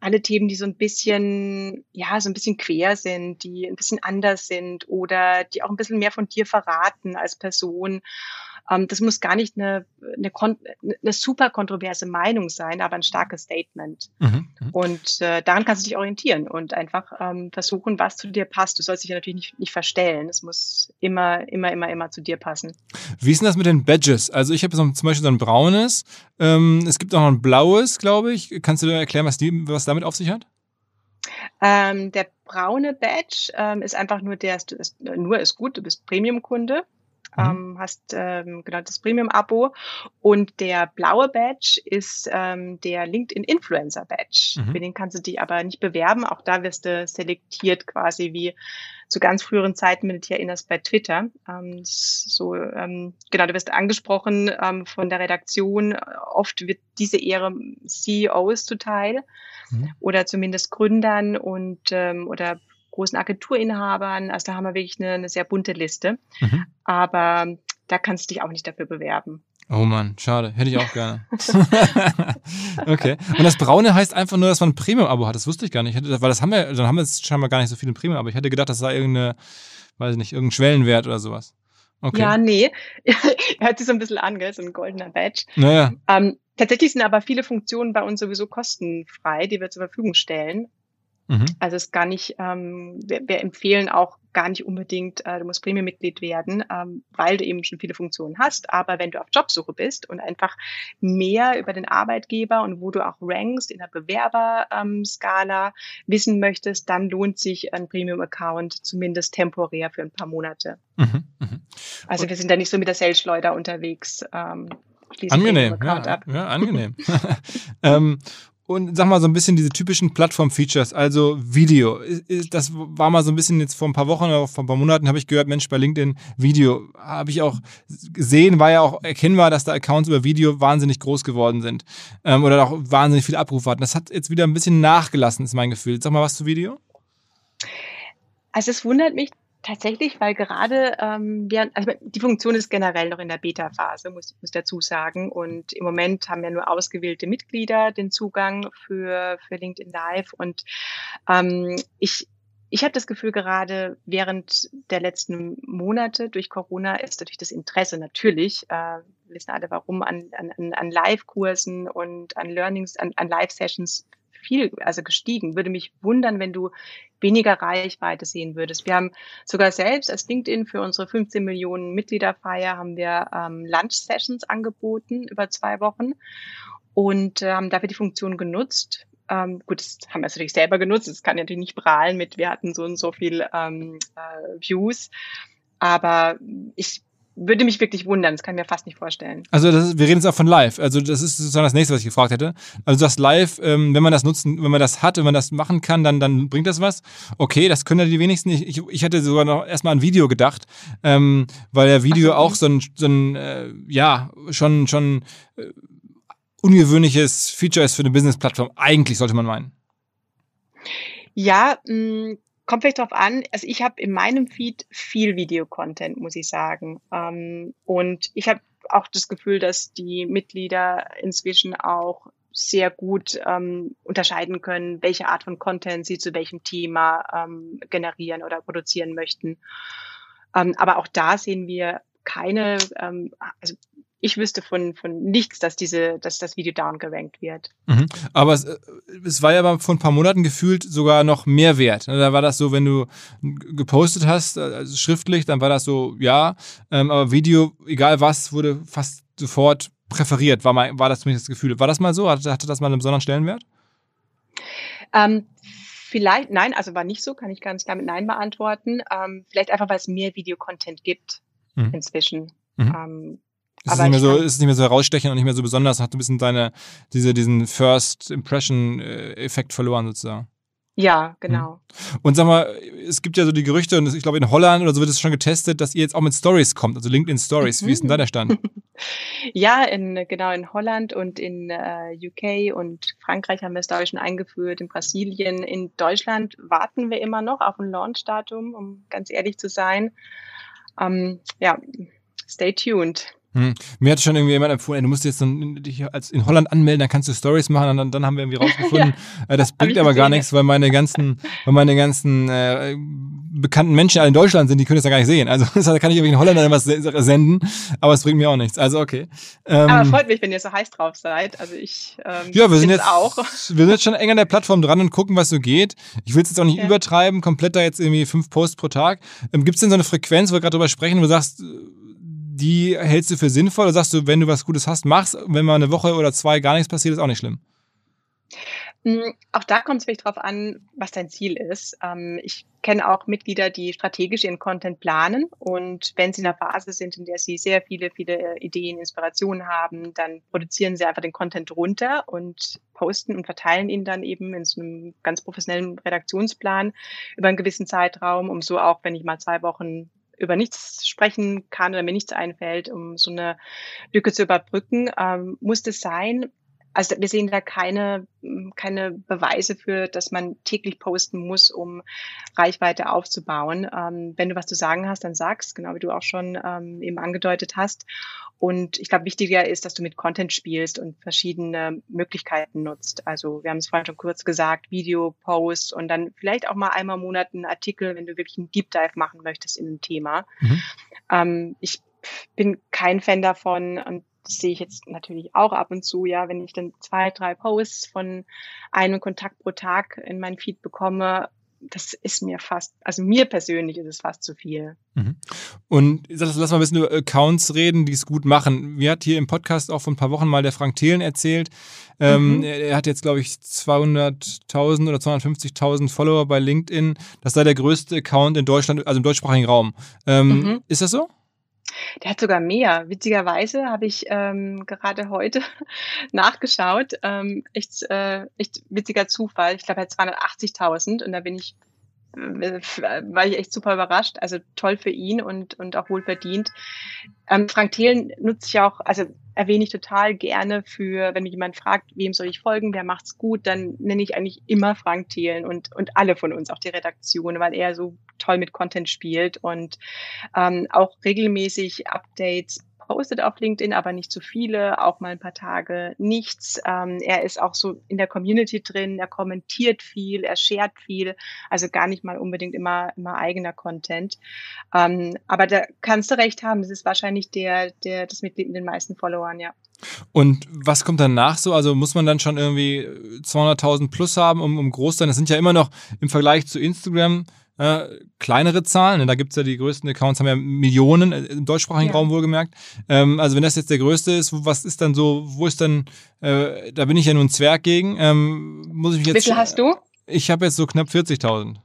alle Themen, die so ein bisschen, ja, so ein bisschen quer sind, die ein bisschen anders sind oder die auch ein bisschen mehr von dir verraten als Person ähm, das muss gar nicht eine, eine, eine, super kontroverse Meinung sein, aber ein starkes Statement. Mhm, mhm. und äh, daran kannst du dich orientieren und einfach ähm, versuchen, was zu dir passt. Du sollst dich ja natürlich nicht, nicht verstellen. Es muss immer, immer, immer, immer zu dir passen. Wie ist denn das mit den Badges? Also ich habe so, zum Beispiel so ein braunes, ähm, es gibt auch noch ein blaues, glaube ich. Kannst du dir erklären, was, die, was damit auf sich hat? Ähm, der braune Badge ähm, ist einfach nur der, ist, nur ist gut, du bist Premium-Kunde. Mhm. Ähm, hast ähm, genau das Premium-Abo. Und der blaue Badge ist ähm, der LinkedIn Influencer Badge. Mhm. Für den kannst du dich aber nicht bewerben. Auch da wirst du selektiert quasi wie zu ganz früheren Zeiten, wenn du dich erinnerst, bei Twitter. Ähm, so, ähm, genau, du wirst angesprochen ähm, von der Redaktion. Oft wird diese Ehre CEOs zuteil mhm. oder zumindest Gründern und ähm, oder großen Agenturinhabern. Also da haben wir wirklich eine, eine sehr bunte Liste. Mhm. Aber da kannst du dich auch nicht dafür bewerben. Oh Mann, schade. Hätte ich auch gerne. okay. Und das Braune heißt einfach nur, dass man ein Premium-Abo hat. Das wusste ich gar nicht. Weil das haben wir, dann haben wir jetzt scheinbar gar nicht so viele Premium, aber ich hätte gedacht, das sei irgendeine, weiß ich nicht, irgendein Schwellenwert oder sowas. Okay. Ja, nee. Hört sich so ein bisschen an, gell? so ein goldener Badge. Naja. Ähm, tatsächlich sind aber viele Funktionen bei uns sowieso kostenfrei, die wir zur Verfügung stellen. Mhm. Also es ist gar nicht, ähm, wir, wir empfehlen auch gar nicht unbedingt, äh, du musst Premium-Mitglied werden, ähm, weil du eben schon viele Funktionen hast. Aber wenn du auf Jobsuche bist und einfach mehr über den Arbeitgeber und wo du auch rankst in der Bewerberskala wissen möchtest, dann lohnt sich ein Premium-Account zumindest temporär für ein paar Monate. Mhm. Mhm. Also wir sind da nicht so mit der Sales-Schleuder unterwegs. Ähm, Angenehm, Premium-Account ja, ab. ja, angenehm. und sag mal so ein bisschen diese typischen Plattform-Features, also Video. Das war mal so ein bisschen jetzt vor ein paar Wochen oder vor ein paar Monaten habe ich gehört, Mensch, bei LinkedIn Video habe ich auch gesehen, war ja auch erkennbar, dass da Accounts über Video wahnsinnig groß geworden sind ähm, oder auch wahnsinnig viele Abrufe hatten. Das hat jetzt wieder ein bisschen nachgelassen, ist mein Gefühl. Sag mal was zu Video. Also es wundert mich tatsächlich, weil gerade ähm, wir, also die Funktion ist generell noch in der Beta-Phase, muss muss dazu sagen. Und im Moment haben ja nur ausgewählte Mitglieder den Zugang für, für LinkedIn Live. Und ähm, ich, ich habe das Gefühl, gerade während der letzten Monate durch Corona ist natürlich das Interesse natürlich, äh, wissen alle warum, an, an, an Live-Kursen und an Learnings, an, an Live-Sessions viel, also gestiegen. Würde mich wundern, wenn du weniger Reichweite sehen würdest. Wir haben sogar selbst als LinkedIn für unsere 15 Millionen Mitgliederfeier haben wir ähm, Lunch-Sessions angeboten über zwei Wochen und äh, haben dafür die Funktion genutzt. Ähm, gut, das haben wir natürlich selber genutzt. Das kann natürlich nicht prahlen mit, wir hatten so und so viel ähm, äh, Views. Aber ich würde mich wirklich wundern, das kann ich mir fast nicht vorstellen. Also ist, wir reden jetzt auch von live. Also das ist sozusagen das nächste, was ich gefragt hätte. Also das live, ähm, wenn man das nutzen, wenn man das hat, wenn man das machen kann, dann, dann bringt das was. Okay, das können ja die wenigsten. Ich, ich, ich hatte sogar noch erstmal an Video gedacht, ähm, weil ja Video Ach auch so ein, so ein äh, ja, schon, schon äh, ungewöhnliches Feature ist für eine Business-Plattform. Eigentlich sollte man meinen. Ja, mh, kommt vielleicht drauf an. Also ich habe in meinem Feed viel Videocontent, muss ich sagen. Ähm, und ich habe auch das Gefühl, dass die Mitglieder inzwischen auch sehr gut ähm, unterscheiden können, welche Art von Content sie zu welchem Thema ähm, generieren oder produzieren möchten. Ähm, aber auch da sehen wir keine, ähm, also ich wüsste von, von nichts, dass diese, dass das Video downgerankt wird. Mhm. Aber es, äh, es war ja vor ein paar Monaten gefühlt sogar noch mehr wert. Ne, Da war das so, wenn du gepostet hast, also schriftlich, dann war das so, ja, ähm, aber Video, egal was, wurde fast sofort präferiert, war, mal, war das zumindest das Gefühl. War das mal so? Hatte, hatte das mal einen besonderen Stellenwert? Ähm, vielleicht, nein, also war nicht so, kann ich ganz klar mit Nein beantworten. Ähm, vielleicht einfach, weil es mehr Videocontent gibt Mhm. inzwischen. Mhm. Ähm, Ist es, nicht mehr so, kann- ist es nicht mehr so herausstechend und nicht mehr so besonders, hat ein bisschen deine, diese, diesen First Impression-Effekt verloren sozusagen. ja, genau. Und sag mal, es gibt ja so die Gerüchte, und ich glaube in Holland oder so wird es schon getestet, dass ihr jetzt auch mit Stories kommt, also LinkedIn Stories. Wie ist denn da der Stand? Ja, in, genau in Holland und in äh, UK und Frankreich haben wir es glaube ich schon eingeführt, in Brasilien, in Deutschland warten wir immer noch auf ein Launchdatum, um ganz ehrlich zu sein. Ähm, ja, stay tuned. Hm. Mir hat schon irgendwie jemand empfohlen, ey, du musst jetzt dann dich als in Holland anmelden, dann kannst du Stories machen und dann, dann haben wir irgendwie rausgefunden, äh, das bringt aber gar nichts, weil meine ganzen, weil meine ganzen äh, bekannten Menschen alle in Deutschland sind, die können das ja gar nicht sehen. Also da kann ich irgendwie in Holland dann was se- senden, aber es bringt mir auch nichts. Also okay. Ähm, Aber freut mich, wenn ihr so heiß drauf seid. Also ich ähm, ja, wir sind jetzt auch. wir sind jetzt schon eng an der Plattform dran und gucken, was so geht. Ich will es jetzt auch nicht Ja. übertreiben, komplett da jetzt irgendwie fünf Posts pro Tag. Ähm, Gibt es denn so eine Frequenz, wo wir gerade drüber sprechen, wo du sagst, die hältst du für sinnvoll oder sagst du, wenn du was Gutes hast, mach's. Wenn mal eine Woche oder zwei gar nichts passiert, ist auch nicht schlimm. Mm, Auch da kommt es vielleicht drauf an, was dein Ziel ist. Ähm, ich kenne auch Mitglieder, die strategisch ihren Content planen und wenn sie in einer Phase sind, in der sie sehr viele, viele Ideen, Inspirationen haben, dann produzieren sie einfach den Content runter und posten und verteilen ihn dann eben in so einem ganz professionellen Redaktionsplan über einen gewissen Zeitraum, um so auch, wenn ich mal zwei Wochen über nichts sprechen kann oder mir nichts einfällt, um so eine Lücke zu überbrücken, ähm, muss das sein. Also wir sehen da keine, mm, keine Beweise für, dass man täglich posten muss, um Reichweite aufzubauen. Ähm, wenn du was zu sagen hast, dann sagst, genau wie du auch schon ähm, eben angedeutet hast. Und ich glaube, wichtiger ist, dass du mit Content spielst und verschiedene Möglichkeiten nutzt. Also wir haben es vorhin schon kurz gesagt, Video, Post und dann vielleicht auch mal einmal im Monat einen Artikel, wenn du wirklich einen Deep Dive machen möchtest in ein Thema. Mhm. Ähm, ich bin kein Fan davon und das sehe ich jetzt natürlich auch ab und zu, ja, wenn ich dann zwei, drei Posts von einem Kontakt pro Tag in meinen Feed bekomme, das ist mir fast, also mir persönlich ist es fast zu viel. Mhm. Und lass, lass mal ein bisschen über Accounts reden, die es gut machen. Mir hat hier im Podcast auch vor ein paar Wochen mal der Frank Thelen erzählt. Ähm, mhm. er, er, hat jetzt, glaube ich, 200.000 oder 250.000 Follower bei LinkedIn. Das sei der größte Account in Deutschland, also im deutschsprachigen Raum. Ähm, mhm. Ist das so? Der hat sogar mehr. Witzigerweise habe ich ähm, gerade heute nachgeschaut. Ähm, echt, äh, echt witziger Zufall. Ich glaube, er hat 280.000 und da bin ich äh, war ich echt super überrascht. Also toll für ihn und, und auch wohlverdient. Ähm, Frank Thelen nutze ich auch, also erwähne ich total gerne für, wenn mich jemand fragt, wem soll ich folgen, wer macht's gut, dann nenne ich eigentlich immer Frank Thelen und, und alle von uns, auch die Redaktion, weil er so toll mit Content spielt und ähm, auch regelmäßig Updates postet auf LinkedIn, aber nicht zu viele, auch mal ein paar Tage nichts. Ähm, er ist auch so in der Community drin, er kommentiert viel, er shared viel, also gar nicht mal unbedingt immer, immer eigener Content. Ähm, aber da kannst du recht haben, das ist wahrscheinlich der, der, das Mitglied mit den meisten Followern, ja. Und was kommt danach so? Also muss man dann schon irgendwie 200.000 plus haben, um, um groß zu sein? Das sind ja immer noch im Vergleich zu Instagram äh, kleinere Zahlen. Ne? Da gibt es ja die größten Accounts, haben ja Millionen äh, im deutschsprachigen ja. Raum wohlgemerkt. Ähm, also wenn das jetzt der größte ist, was ist dann so, wo ist dann, äh, da bin ich ja nur ein Zwerg gegen. Ähm, muss ich mich jetzt, Wie viel hast du? Ich habe jetzt so knapp 40.000.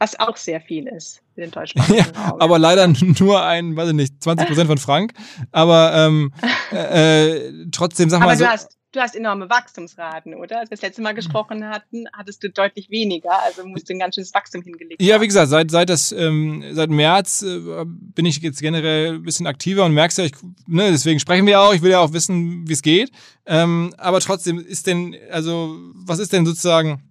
Was auch sehr viel ist für den deutschsprachigen ja, Raum. Aber leider nur ein, weiß ich nicht, 20 Prozent von Frank. Aber ähm, äh, äh trotzdem, sag Aber mal so. Du hast du hast enorme Wachstumsraten, oder? Als wir das letzte Mal gesprochen hatten, hattest du deutlich weniger, also musst du ein ganz schönes Wachstum hingelegt Ja, wie gesagt, seit, seit, das, ähm, seit März äh, bin ich jetzt generell ein bisschen aktiver und merkst ja, ich, ne, deswegen sprechen wir auch, ich will ja auch wissen, wie es geht. Ähm, aber trotzdem ist denn, also, was ist denn sozusagen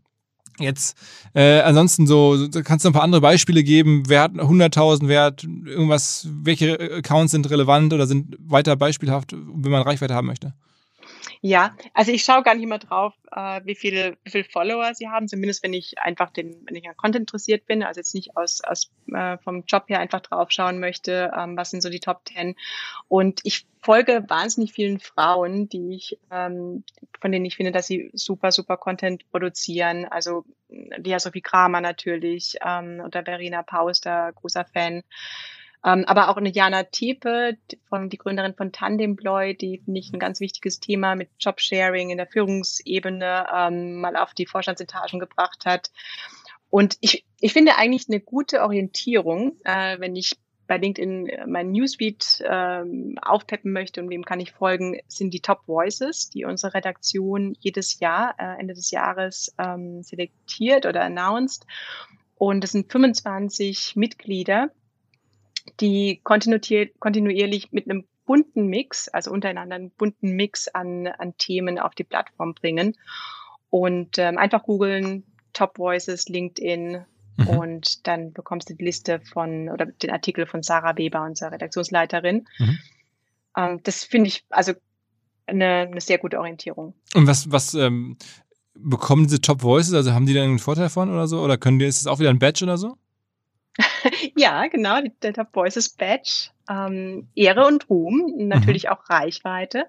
Jetzt, äh, ansonsten so, kannst du ein paar andere Beispiele geben? Wer hat 100.000, wer hat irgendwas, welche Accounts sind relevant oder sind weiter beispielhaft, wenn man Reichweite haben möchte? Ja, also ich schaue gar nicht immer drauf, äh, wie viele wie viel Follower sie haben, zumindest wenn ich einfach den, wenn ich an Content interessiert bin, also jetzt nicht aus, aus äh, vom Job her einfach drauf schauen möchte, ähm, was sind so die Top Ten. Und ich folge wahnsinnig vielen Frauen, die ich, ähm, von denen ich finde, dass sie super, super Content produzieren. Also die Sophie Kramer natürlich ähm, oder Verena Paus, der großer Fan. Ähm, aber auch eine Jana Tepe, von, die Gründerin von Tandemploy, die finde ich ein ganz wichtiges Thema mit Jobsharing in der Führungsebene ähm, mal auf die Vorstandsetagen gebracht hat. Und ich, ich finde eigentlich eine gute Orientierung, äh, wenn ich bei LinkedIn äh, meinen Newsfeed ähm, aufpeppen möchte und wem kann ich folgen, sind die Top Voices, die unsere Redaktion jedes Jahr, äh, Ende des Jahres ähm, selektiert oder announced. Und es sind 25 Mitglieder, die kontinuierlich mit einem bunten Mix, also untereinander einen bunten Mix an, an Themen auf die Plattform bringen. Und ähm, einfach googeln, Top Voices, LinkedIn mhm. und dann bekommst du die Liste von oder den Artikel von Sarah Weber, unserer Redaktionsleiterin. Mhm. Ähm, das finde ich also eine, eine sehr gute Orientierung. Und was, was ähm, bekommen diese Top Voices? Also haben die da einen Vorteil von oder so? Oder können die, ist das auch wieder ein Badge oder so? ja, genau, die Top Voices Badge. Ähm, Ehre und Ruhm, natürlich mhm. auch Reichweite.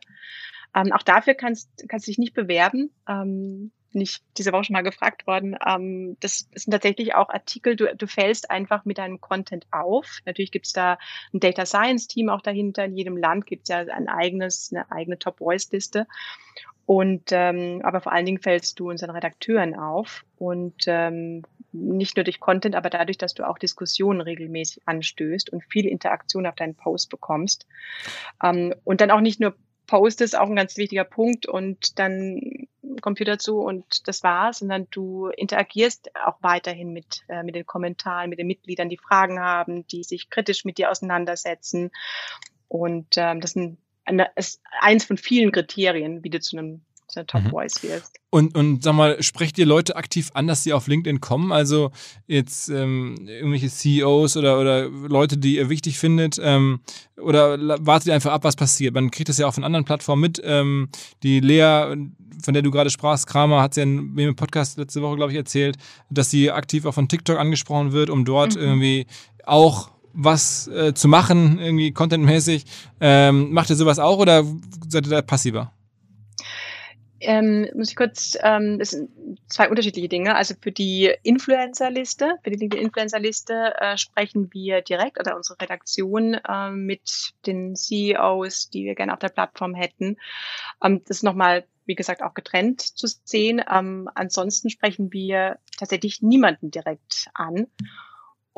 Ähm, auch dafür kannst, kannst du dich nicht bewerben. Ähm, nicht diese Woche schon mal gefragt worden. Ähm, das sind tatsächlich auch Artikel, du, du fällst einfach mit deinem Content auf. Natürlich gibt's da ein Data Science Team auch dahinter. In jedem Land gibt's ja ein eigenes, eine eigene Top Voice Liste. Und ähm, aber vor allen Dingen fällst du unseren Redakteuren auf und ähm, nicht nur durch Content, aber dadurch, dass du auch Diskussionen regelmäßig anstößt und viele Interaktion auf deinen Post bekommst. Ähm, und dann auch nicht nur Post ist auch ein ganz wichtiger Punkt und dann Computer zu und das war's, sondern du interagierst auch weiterhin mit, äh, mit den Kommentaren, mit den Mitgliedern, die Fragen haben, die sich kritisch mit dir auseinandersetzen. Und ähm, das sind eine, ist eins von vielen Kriterien, wie du zu einem der Top mhm. Voice wirst. Und, und sag mal, sprecht ihr Leute aktiv an, dass sie auf LinkedIn kommen? Also jetzt ähm, irgendwelche CEOs oder, oder Leute, die ihr wichtig findet? Ähm, oder wartet ihr einfach ab, was passiert? Man kriegt das ja auch von anderen Plattformen mit. Ähm, die Lea, von der du gerade sprachst, Kramer, hat ja in im Podcast letzte Woche, glaube ich, erzählt, dass sie aktiv auch von TikTok angesprochen wird, um dort mhm. irgendwie auch was äh, zu machen, irgendwie contentmäßig. Ähm, macht ihr sowas auch oder seid ihr da passiver? Ähm, muss ich kurz, ähm, das sind zwei unterschiedliche Dinge. Also für die Influencer-Liste, für die LinkedIn-Influencer-Liste äh, sprechen wir direkt oder unsere Redaktion äh, mit den CEOs, die wir gerne auf der Plattform hätten. Ähm, das ist nochmal, wie gesagt, auch getrennt zu sehen. Ähm, ansonsten sprechen wir tatsächlich niemanden direkt an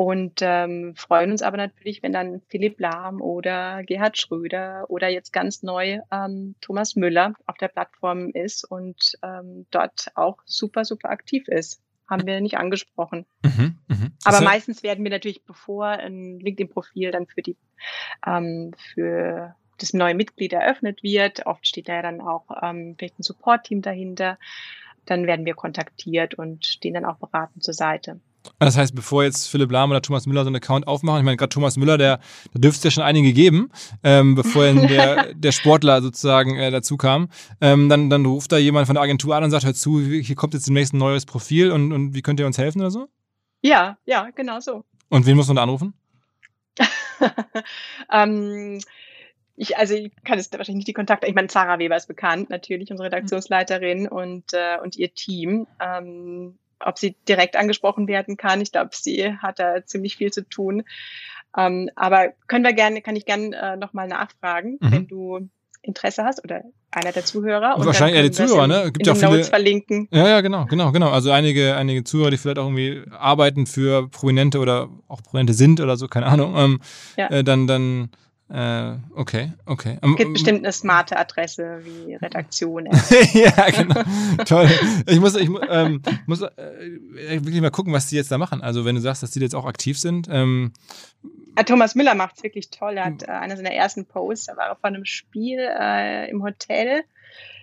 und ähm, freuen uns aber natürlich, wenn dann Philipp Lahm oder Gerhard Schröder oder jetzt ganz neu ähm, Thomas Müller auf der Plattform ist und ähm, dort auch super, super aktiv ist. Haben wir nicht angesprochen. Mhm, mh. Aber ja meistens werden wir natürlich, bevor ein LinkedIn-Profil dann für die ähm, für das neue Mitglied eröffnet wird, oft steht da ja dann auch ähm, vielleicht ein Support-Team dahinter, dann werden wir kontaktiert und stehen dann auch beratend zur Seite. Das heißt, bevor jetzt Philipp Lahm oder Thomas Müller so einen Account aufmachen, ich meine, gerade Thomas Müller, der, da dürfte es ja schon einige geben, ähm, bevor der, der Sportler sozusagen äh, dazu kam, ähm, dann, dann ruft da jemand von der Agentur an und sagt, hör zu, hier kommt jetzt demnächst ein neues Profil und, und wie könnt ihr uns helfen oder so? Ja, ja, genau so. Und wen muss man da anrufen? ähm, ich, also ich kann jetzt wahrscheinlich nicht die Kontakte, ich meine, Sarah Weber ist bekannt, natürlich, unsere Redaktionsleiterin und, äh, und ihr Team. Ähm, ob sie direkt angesprochen werden kann. Ich glaube, sie hat da ziemlich viel zu tun. Ähm, aber können wir gerne, kann ich gerne äh, nochmal nachfragen, mhm. wenn du Interesse hast oder einer der Zuhörer. Und Wahrscheinlich eher die Zuhörer, ne? Gibt ja auch viele. Notes verlinken. Ja, ja, genau, genau, genau. Also einige, einige Zuhörer, die vielleicht auch irgendwie arbeiten für Prominente oder auch Prominente sind oder so, keine Ahnung. Ähm, ja. äh, dann, dann äh, okay, okay. Es gibt bestimmt eine smarte Adresse wie Redaktion. ja, genau. Toll. Ich muss, ich ähm, muss äh, wirklich mal gucken, was die jetzt da machen. Also wenn du sagst, dass die jetzt auch aktiv sind. Ähm, ja, Thomas Müller macht es wirklich toll. Er hat äh, einer seiner ersten Posts, da war er von einem Spiel äh, im Hotel.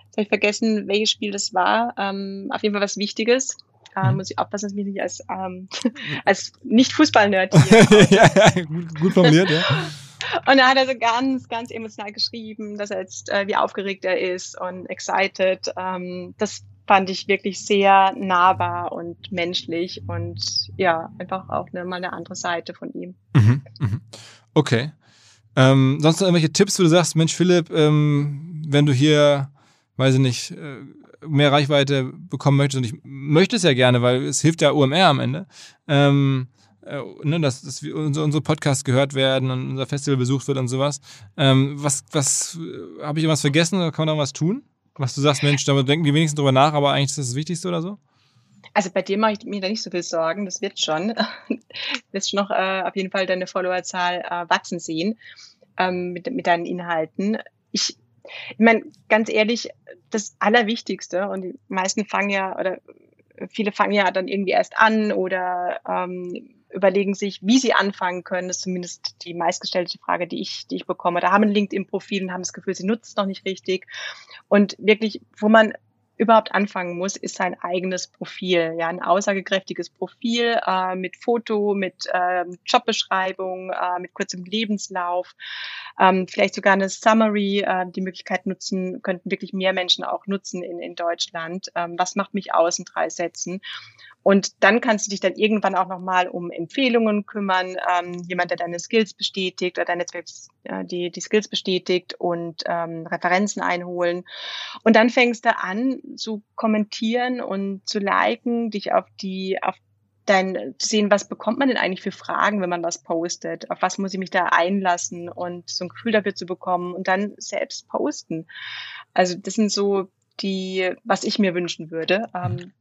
Jetzt habe ich vergessen, welches Spiel das war. Ähm, auf jeden Fall was Wichtiges. Äh, muss ich aufpassen, dass ich mich nicht als, ähm, als Nicht-Fußball-Nerd hier. ja, ja, gut, gut formuliert, ja. Und da hat er so ganz, ganz emotional geschrieben, dass er jetzt, äh, wie aufgeregt er ist und excited. Ähm, das fand ich wirklich sehr nahbar und menschlich und ja, einfach auch eine, mal eine andere Seite von ihm. Mhm, mhm. Okay. Ähm, sonst noch irgendwelche Tipps, wo du sagst, Mensch, Philipp, ähm, wenn du hier, weiß ich nicht, äh, mehr Reichweite bekommen möchtest, und ich möchte es ja gerne, weil es hilft ja UMR am Ende, ähm, äh, ne, dass, dass wir unsere, unsere Podcasts gehört werden und unser Festival besucht wird und sowas. Ähm, was, was, äh, habe ich irgendwas vergessen oder kann man da was tun? Was du sagst, Mensch, da denken die wenigsten drüber nach, aber eigentlich ist das das Wichtigste oder so? Also bei dir mache ich mir da nicht so viel Sorgen, das wird schon. Wirst noch äh, auf jeden Fall deine Followerzahl äh, wachsen sehen ähm, mit, mit deinen Inhalten. Ich, ich meine, ganz ehrlich, das Allerwichtigste, und die meisten fangen ja, oder viele fangen ja dann irgendwie erst an oder ähm, überlegen sich, wie sie anfangen können. Das ist zumindest die meistgestellte Frage, die ich, die ich bekomme. Da haben ein LinkedIn-Profil und haben das Gefühl, sie nutzen es noch nicht richtig. Und wirklich, wo man überhaupt anfangen muss, ist sein eigenes Profil, ja, ein aussagekräftiges Profil äh, mit Foto, mit äh, Jobbeschreibung, äh, mit kurzem Lebenslauf, ähm, vielleicht sogar eine Summary. Äh, die Möglichkeit nutzen könnten wirklich mehr Menschen auch nutzen in, in Deutschland. Ähm, was macht mich aus in drei Sätzen? Und dann kannst du dich dann irgendwann auch nochmal um Empfehlungen kümmern, ähm, jemand, der deine Skills bestätigt oder deine äh, die, die Skills bestätigt und ähm, Referenzen einholen. Und dann fängst du an zu kommentieren und zu liken, dich auf die, auf dein, zu sehen, was bekommt man denn eigentlich für Fragen, wenn man was postet? Auf was muss ich mich da einlassen und so ein Gefühl dafür zu bekommen und dann selbst posten. Also das sind so die, was ich mir wünschen würde. Ähm,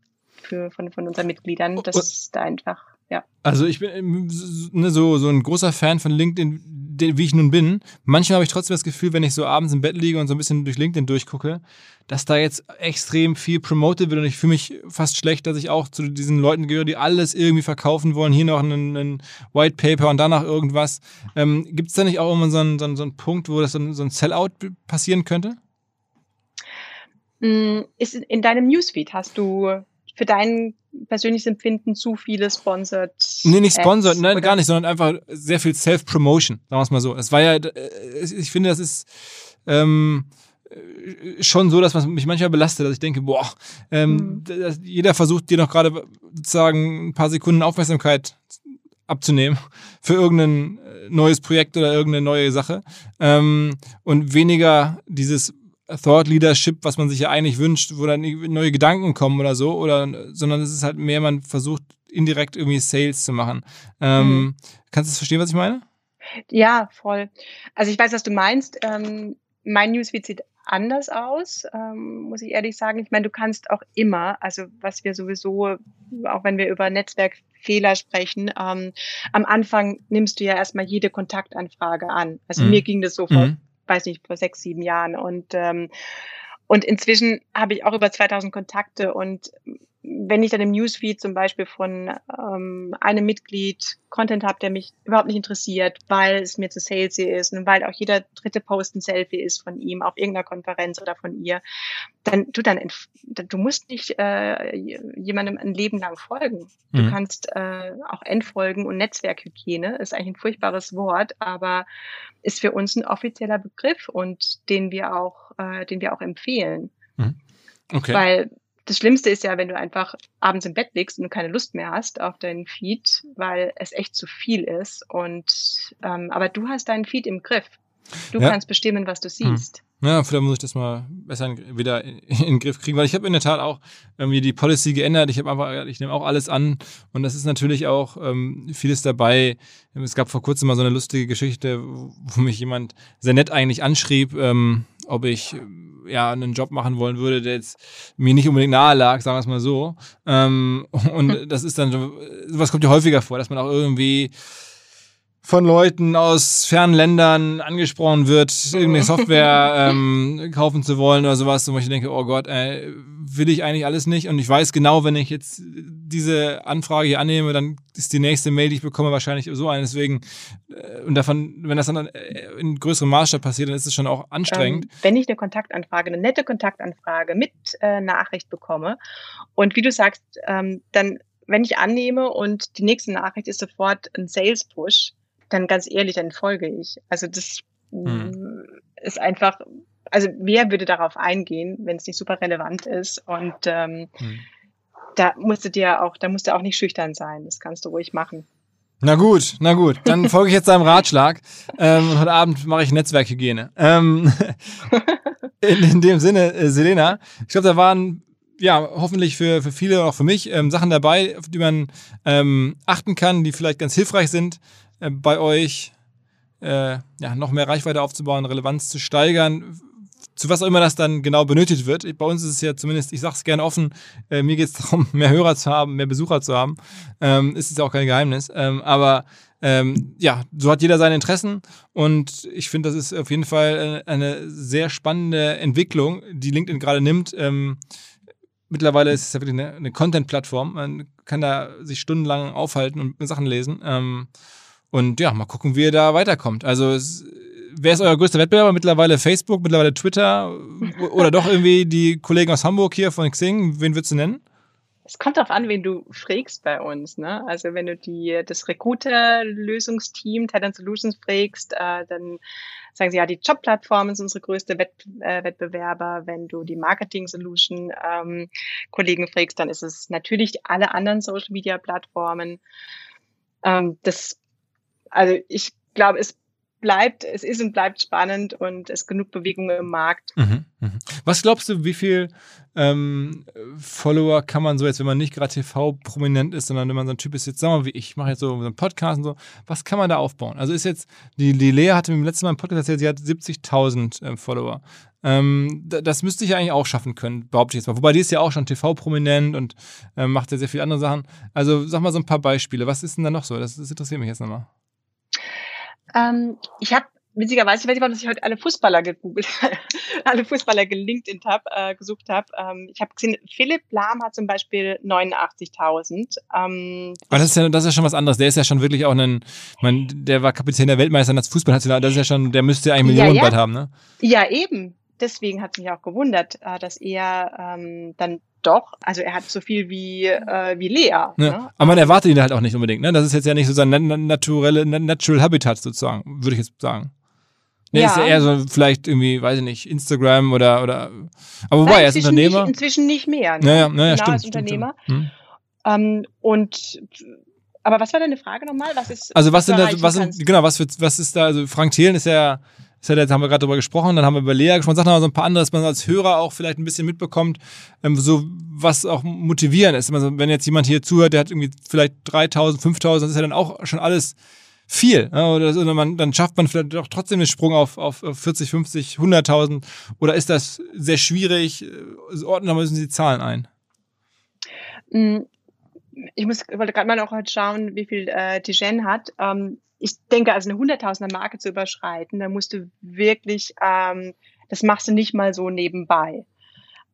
für, von, von unseren Mitgliedern. Das ist da einfach, ja. Also ich bin ne, so, so ein großer Fan von LinkedIn, wie ich nun bin. Manchmal habe ich trotzdem das Gefühl, wenn ich so abends im Bett liege und so ein bisschen durch LinkedIn durchgucke, dass da jetzt extrem viel promoted wird und ich fühle mich fast schlecht, dass ich auch zu diesen Leuten gehöre, die alles irgendwie verkaufen wollen. Hier noch ein, ein White Paper und danach irgendwas. Ähm, Gibt es da nicht auch immer so einen, so, einen, so einen Punkt, wo das so ein, so ein Sellout passieren könnte? Mm, ist in deinem Newsfeed hast du für dein persönliches Empfinden zu viele Sponsored? Nee, nicht Sponsored, nein, gar nicht, sondern einfach sehr viel Self-Promotion, sagen wir es mal so. Es war ja, äh, ich finde, das ist ähm, schon so, dass was mich manchmal belastet, dass ich denke, boah, ähm, mhm. jeder versucht dir noch gerade sozusagen ein paar Sekunden Aufmerksamkeit abzunehmen für irgendein äh, neues Projekt oder irgendeine neue Sache ähm, und weniger dieses Thought Leadership, was man sich ja eigentlich wünscht, wo dann neue Gedanken kommen oder so, oder sondern es ist halt mehr, man versucht indirekt irgendwie Sales zu machen. Ähm, mhm. Kannst du das verstehen, was ich meine? Ja, voll. Also ich weiß, was du meinst. Ähm, mein Newsfeed sieht anders aus, ähm, muss ich ehrlich sagen. Ich meine, du kannst auch immer, also was wir sowieso, auch wenn wir über Netzwerkfehler sprechen, ähm, am Anfang nimmst du ja erstmal jede Kontaktanfrage an. Also mhm. mir ging das so vor, mhm. Weiß nicht, vor sechs, sieben Jahren. Und ähm, und inzwischen habe ich auch über 2000 Kontakte und wenn ich dann im Newsfeed zum Beispiel von ähm, einem Mitglied Content habe, der mich überhaupt nicht interessiert, weil es mir zu salesy ist und weil auch jeder dritte Post ein Selfie ist von ihm auf irgendeiner Konferenz oder von ihr, dann du dann du musst nicht äh, jemandem ein Leben lang folgen. Du mhm. kannst äh, auch entfolgen und Netzwerkhygiene ist eigentlich ein furchtbares Wort, aber ist für uns ein offizieller Begriff und den wir auch, äh, den wir auch empfehlen. Mhm. Okay. Weil das Schlimmste ist ja, wenn du einfach abends im Bett liegst und keine Lust mehr hast auf deinen Feed, weil es echt zu viel ist. Und ähm, aber du hast deinen Feed im Griff. Du ja. kannst bestimmen, was du hm. siehst. Ja, vielleicht muss ich das mal besser in, wieder in, in, den Griff kriegen, weil ich habe in der Tat auch irgendwie die Policy geändert. Ich habe einfach, ich nehme auch alles an und das ist natürlich auch ähm, vieles dabei. Es gab vor kurzem mal so eine lustige Geschichte, wo mich jemand sehr nett eigentlich anschrieb, ähm, ob ich ja einen Job machen wollen würde, der jetzt mir nicht unbedingt nahe lag, sagen wir es mal so. Ähm, und das ist dann, sowas kommt ja häufiger vor, dass man auch irgendwie von Leuten aus fernen Ländern angesprochen wird, irgendeine Software ähm, kaufen zu wollen oder sowas, wo ich denke, oh Gott, äh, will ich eigentlich alles nicht. Und ich weiß genau, wenn ich jetzt diese Anfrage hier annehme, dann ist die nächste Mail, die ich bekomme, wahrscheinlich so eine. Deswegen, äh, und davon, wenn das dann äh, in größerem Maßstab passiert, dann ist es schon auch anstrengend. Ähm, wenn ich eine Kontaktanfrage, eine nette Kontaktanfrage mit äh, Nachricht bekomme und wie du sagst, ähm, dann wenn ich annehme und die nächste Nachricht ist sofort ein Sales-Push, dann ganz ehrlich, dann folge ich. Also das hm. ist einfach, also wer würde darauf eingehen, wenn es nicht super relevant ist? Und ähm, hm. da musst du dir auch, da musst du auch nicht schüchtern sein. Das kannst du ruhig machen. Na gut, na gut. Dann folge ich jetzt deinem Ratschlag. Ähm, und heute Abend mache ich Netzwerkhygiene. Ähm, in, in dem Sinne, äh, Selena, ich glaube, da waren ja, hoffentlich für, für viele, auch für mich, ähm, Sachen dabei, auf die man ähm, achten kann, die vielleicht ganz hilfreich sind äh, bei euch, äh, ja, noch mehr Reichweite aufzubauen, Relevanz zu steigern, zu was auch immer das dann genau benötigt wird. Bei uns ist es ja zumindest, ich sage es gerne offen, äh, mir geht es darum, mehr Hörer zu haben, mehr Besucher zu haben. Ähm, ist es ja auch kein Geheimnis. Ähm, aber ähm, ja, so hat jeder seine Interessen und ich finde, das ist auf jeden Fall äh, eine sehr spannende Entwicklung, die LinkedIn gerade nimmt. Ähm, mittlerweile ist es ja wirklich eine, eine Content-Plattform. Man kann da sich stundenlang aufhalten und Sachen lesen. Und ja, mal gucken, wie ihr da weiterkommt. Also, wer ist euer größter Wettbewerber? Mittlerweile Facebook, mittlerweile Twitter oder doch irgendwie die Kollegen aus Hamburg hier von Xing? Wen würdest du nennen? Es kommt darauf an, wen du fragst bei uns. Ne? Also wenn du die, das Recruiter-Lösungsteam, Talent Solutions fragst, äh, dann sagen sie ja, die Job-Plattform ist unsere größte Wett, äh, Wettbewerber. Wenn du die Marketing-Solution-Kollegen ähm, fragst, dann ist es natürlich alle anderen Social-Media-Plattformen. Ähm, das also ich glaube, es bleibt, es ist und bleibt spannend und es genug Bewegung im Markt. Mhm, mh. Was glaubst du, wie viel ähm, Follower kann man so jetzt, wenn man nicht gerade TV-prominent ist, sondern wenn man so ein Typ ist, jetzt sagen wir mal wie ich, ich mache jetzt so einen Podcast und so, was kann man da aufbauen? Also ist jetzt, die, die Lea hatte mir im letzten Mal im Podcast erzählt, sie hat 70.000 äh, Follower. Ähm, das müsste ich ja eigentlich auch schaffen können, behaupte ich jetzt mal. Wobei die ist ja auch schon TV-prominent und äh, macht ja sehr viele andere Sachen. Also sag mal so ein paar Beispiele. Was ist denn da noch so? Das, das interessiert mich jetzt nochmal. Ähm, ich habe witzigerweise, ich weiß nicht, warum ich heute alle Fußballer gegoogelt, alle Fußballer gelinkt habe, äh, gesucht habe. Ähm, ich habe gesehen, Philipp Lahm hat zum Beispiel 89.000. Ähm, Aber das ist ja, das ist ja schon was anderes. Der ist ja schon wirklich auch ein, man, der war Kapitän der Weltmeister als Fußballnational. Das ist ja schon, der müsste ja eigentlich Millionen ja, ja. haben, ne? Ja, eben. Deswegen hat es mich auch gewundert, äh, dass er ähm, dann doch, also er hat so viel wie, äh, wie Lea. Ja, ne? Aber man erwartet ihn halt auch nicht unbedingt. Ne? Das ist jetzt ja nicht so sein naturelle, Natural Habitat sozusagen, würde ich jetzt sagen. Nee, ja. ist ja eher so vielleicht irgendwie, weiß ich nicht, Instagram oder, oder aber wobei, Nein, er ist Unternehmer. Nicht, inzwischen nicht mehr. Ne? Ja, ja, ja, genau, stimmt. Als Unternehmer. Stimmt, stimmt. Hm. Ähm, und Aber was war deine Frage nochmal? Was ist Also was sind da, was sind, genau, was, für, was ist da, also Frank Thelen ist ist ja, jetzt haben wir gerade drüber gesprochen, dann haben wir über Lea gesprochen, sag noch mal so ein paar andere, dass man als Hörer auch vielleicht ein bisschen mitbekommt, ähm, so was auch motivierend ist. Also wenn jetzt jemand hier zuhört, der hat irgendwie vielleicht 3000, 5000, das ist ja dann auch schon alles viel. Ja, oder, man, dann schafft man vielleicht doch trotzdem den Sprung auf, auf 40, 50, 100.000 oder ist das sehr schwierig? Äh, Ordnen wir müssen Sie die Zahlen ein. Mm, Ich muss, wollte gerade mal auch heute schauen, wie viel äh, Tijen hat. Ähm, ich denke, also eine hunderttausender Marke zu überschreiten, da musst du wirklich, ähm, das machst du nicht mal so nebenbei.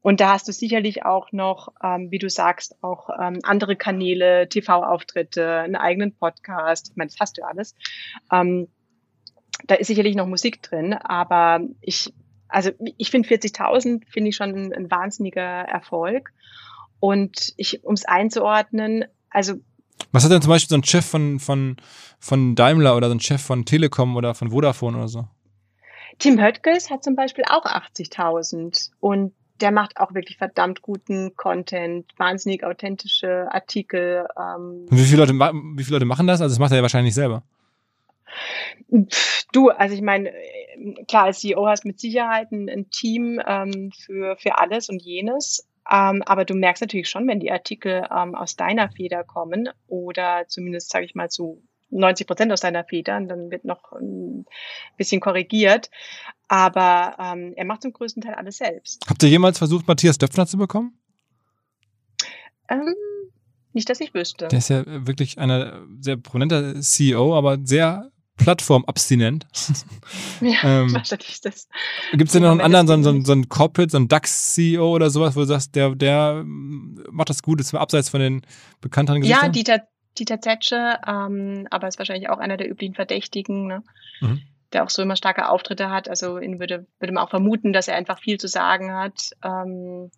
Und da hast du sicherlich auch noch, ähm, wie du sagst, auch ähm, andere Kanäle, TV-Auftritte, einen eigenen Podcast. Ich meine, das hast du alles. Ähm, da ist sicherlich noch Musik drin, aber ich, also ich finde 40.000 finde ich schon ein, ein wahnsinniger Erfolg. Und ich, um es einzuordnen, also Was hat denn zum Beispiel so ein Chef von, von, von Daimler oder so ein Chef von Telekom oder von Vodafone oder so? Tim Höttges hat zum Beispiel auch 80.000 und der macht auch wirklich verdammt guten Content, wahnsinnig authentische Artikel. Ähm, wie viele Leute, wie viele Leute machen das? Also das macht er ja wahrscheinlich selber. Du, also ich meine, äh, klar, als CEO hast du mit Sicherheit ein, ein Team ähm, für, für alles und jenes. Ähm, aber du merkst natürlich schon, wenn die Artikel ähm, aus deiner Feder kommen oder zumindest, sage ich mal, zu 90 Prozent aus deiner Feder, und dann wird noch ein bisschen korrigiert. Aber ähm, er macht zum größten Teil alles selbst. Habt ihr jemals versucht, Matthias Döpfner zu bekommen? Ähm, nicht, dass ich wüsste. Der ist ja wirklich einer sehr prominenter CEO, aber sehr plattformabstinent. ja, ähm, wahrscheinlich das. Gibt es denn noch einen Ja, anderen, so, so, so einen Corporate, so einen DAX-CEO oder sowas, wo du sagst, der, der mm, macht das gut, ist abseits von den bekannteren Ja, Gesichtern? Dieter, Dieter Zetsche, ähm, aber ist wahrscheinlich auch einer der üblichen Verdächtigen, ne? Mhm. der auch so immer starke Auftritte hat. Also ihn würde, würde man auch vermuten, dass er einfach viel zu sagen hat. Ähm,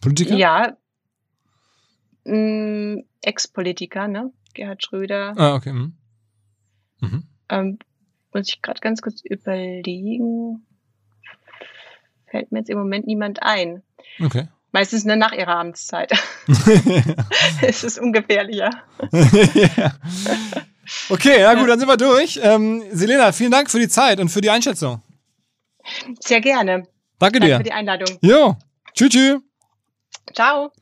Politiker? ja, mh, Ex-Politiker, ne? Gerhard Schröder. Ah, okay. Mhm. Mhm. Ähm, muss ich gerade ganz kurz überlegen. Fällt mir jetzt im Moment niemand ein. Okay. Meistens ne, nach ihrer Amtszeit. es ist ungefährlicher. ja. Okay, ja gut, dann sind wir durch. Ähm, Selena, vielen Dank für die Zeit und für die Einschätzung. Sehr gerne. Danke Danke dir. für die Einladung. Jo, tschüss, tschüss. Ciao.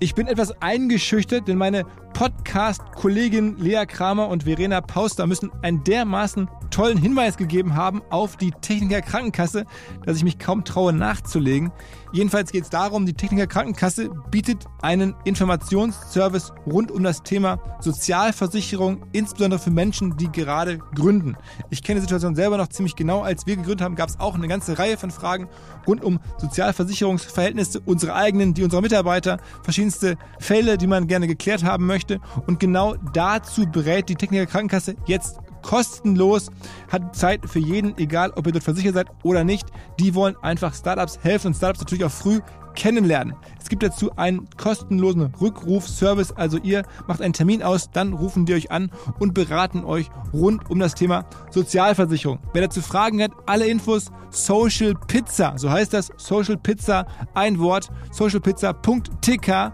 Ich bin etwas eingeschüchtert, denn meine Podcast-Kollegin Lea Kramer und Verena Pauster müssen einen dermaßen tollen Hinweis gegeben haben auf die Techniker Krankenkasse, dass ich mich kaum traue nachzulegen. Jedenfalls geht es darum, die Techniker Krankenkasse bietet einen Informationsservice rund um das Thema Sozialversicherung, insbesondere für Menschen, die gerade gründen. Ich kenne die Situation selber noch ziemlich genau. Als wir gegründet haben, gab es auch eine ganze Reihe von Fragen rund um Sozialversicherungsverhältnisse, unsere eigenen, die unserer Mitarbeiter, verschiedenste Fälle, die man gerne geklärt haben möchte. Und genau dazu berät die Techniker Krankenkasse jetzt kostenlos, hat Zeit für jeden, egal ob ihr dort versichert seid oder nicht. Die wollen einfach Startups helfen und Startups natürlich auch früh kennenlernen. Es gibt dazu einen kostenlosen Rückrufservice, also ihr macht einen Termin aus, dann rufen die euch an und beraten euch rund um das Thema Sozialversicherung. Wer dazu Fragen hat, alle Infos Social Pizza, so heißt das Social Pizza, ein Wort, socialpizza.tk.de.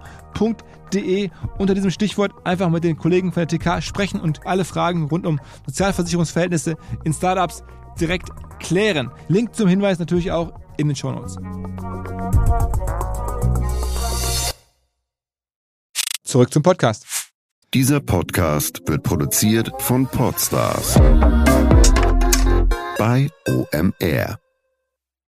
Unter diesem Stichwort einfach mit den Kollegen von der TK sprechen und alle Fragen rund um Sozialversicherungsverhältnisse in Startups direkt klären. Link zum Hinweis natürlich auch in den Shownotes. Zurück zum Podcast. Dieser Podcast wird produziert von Podstars bei OMR.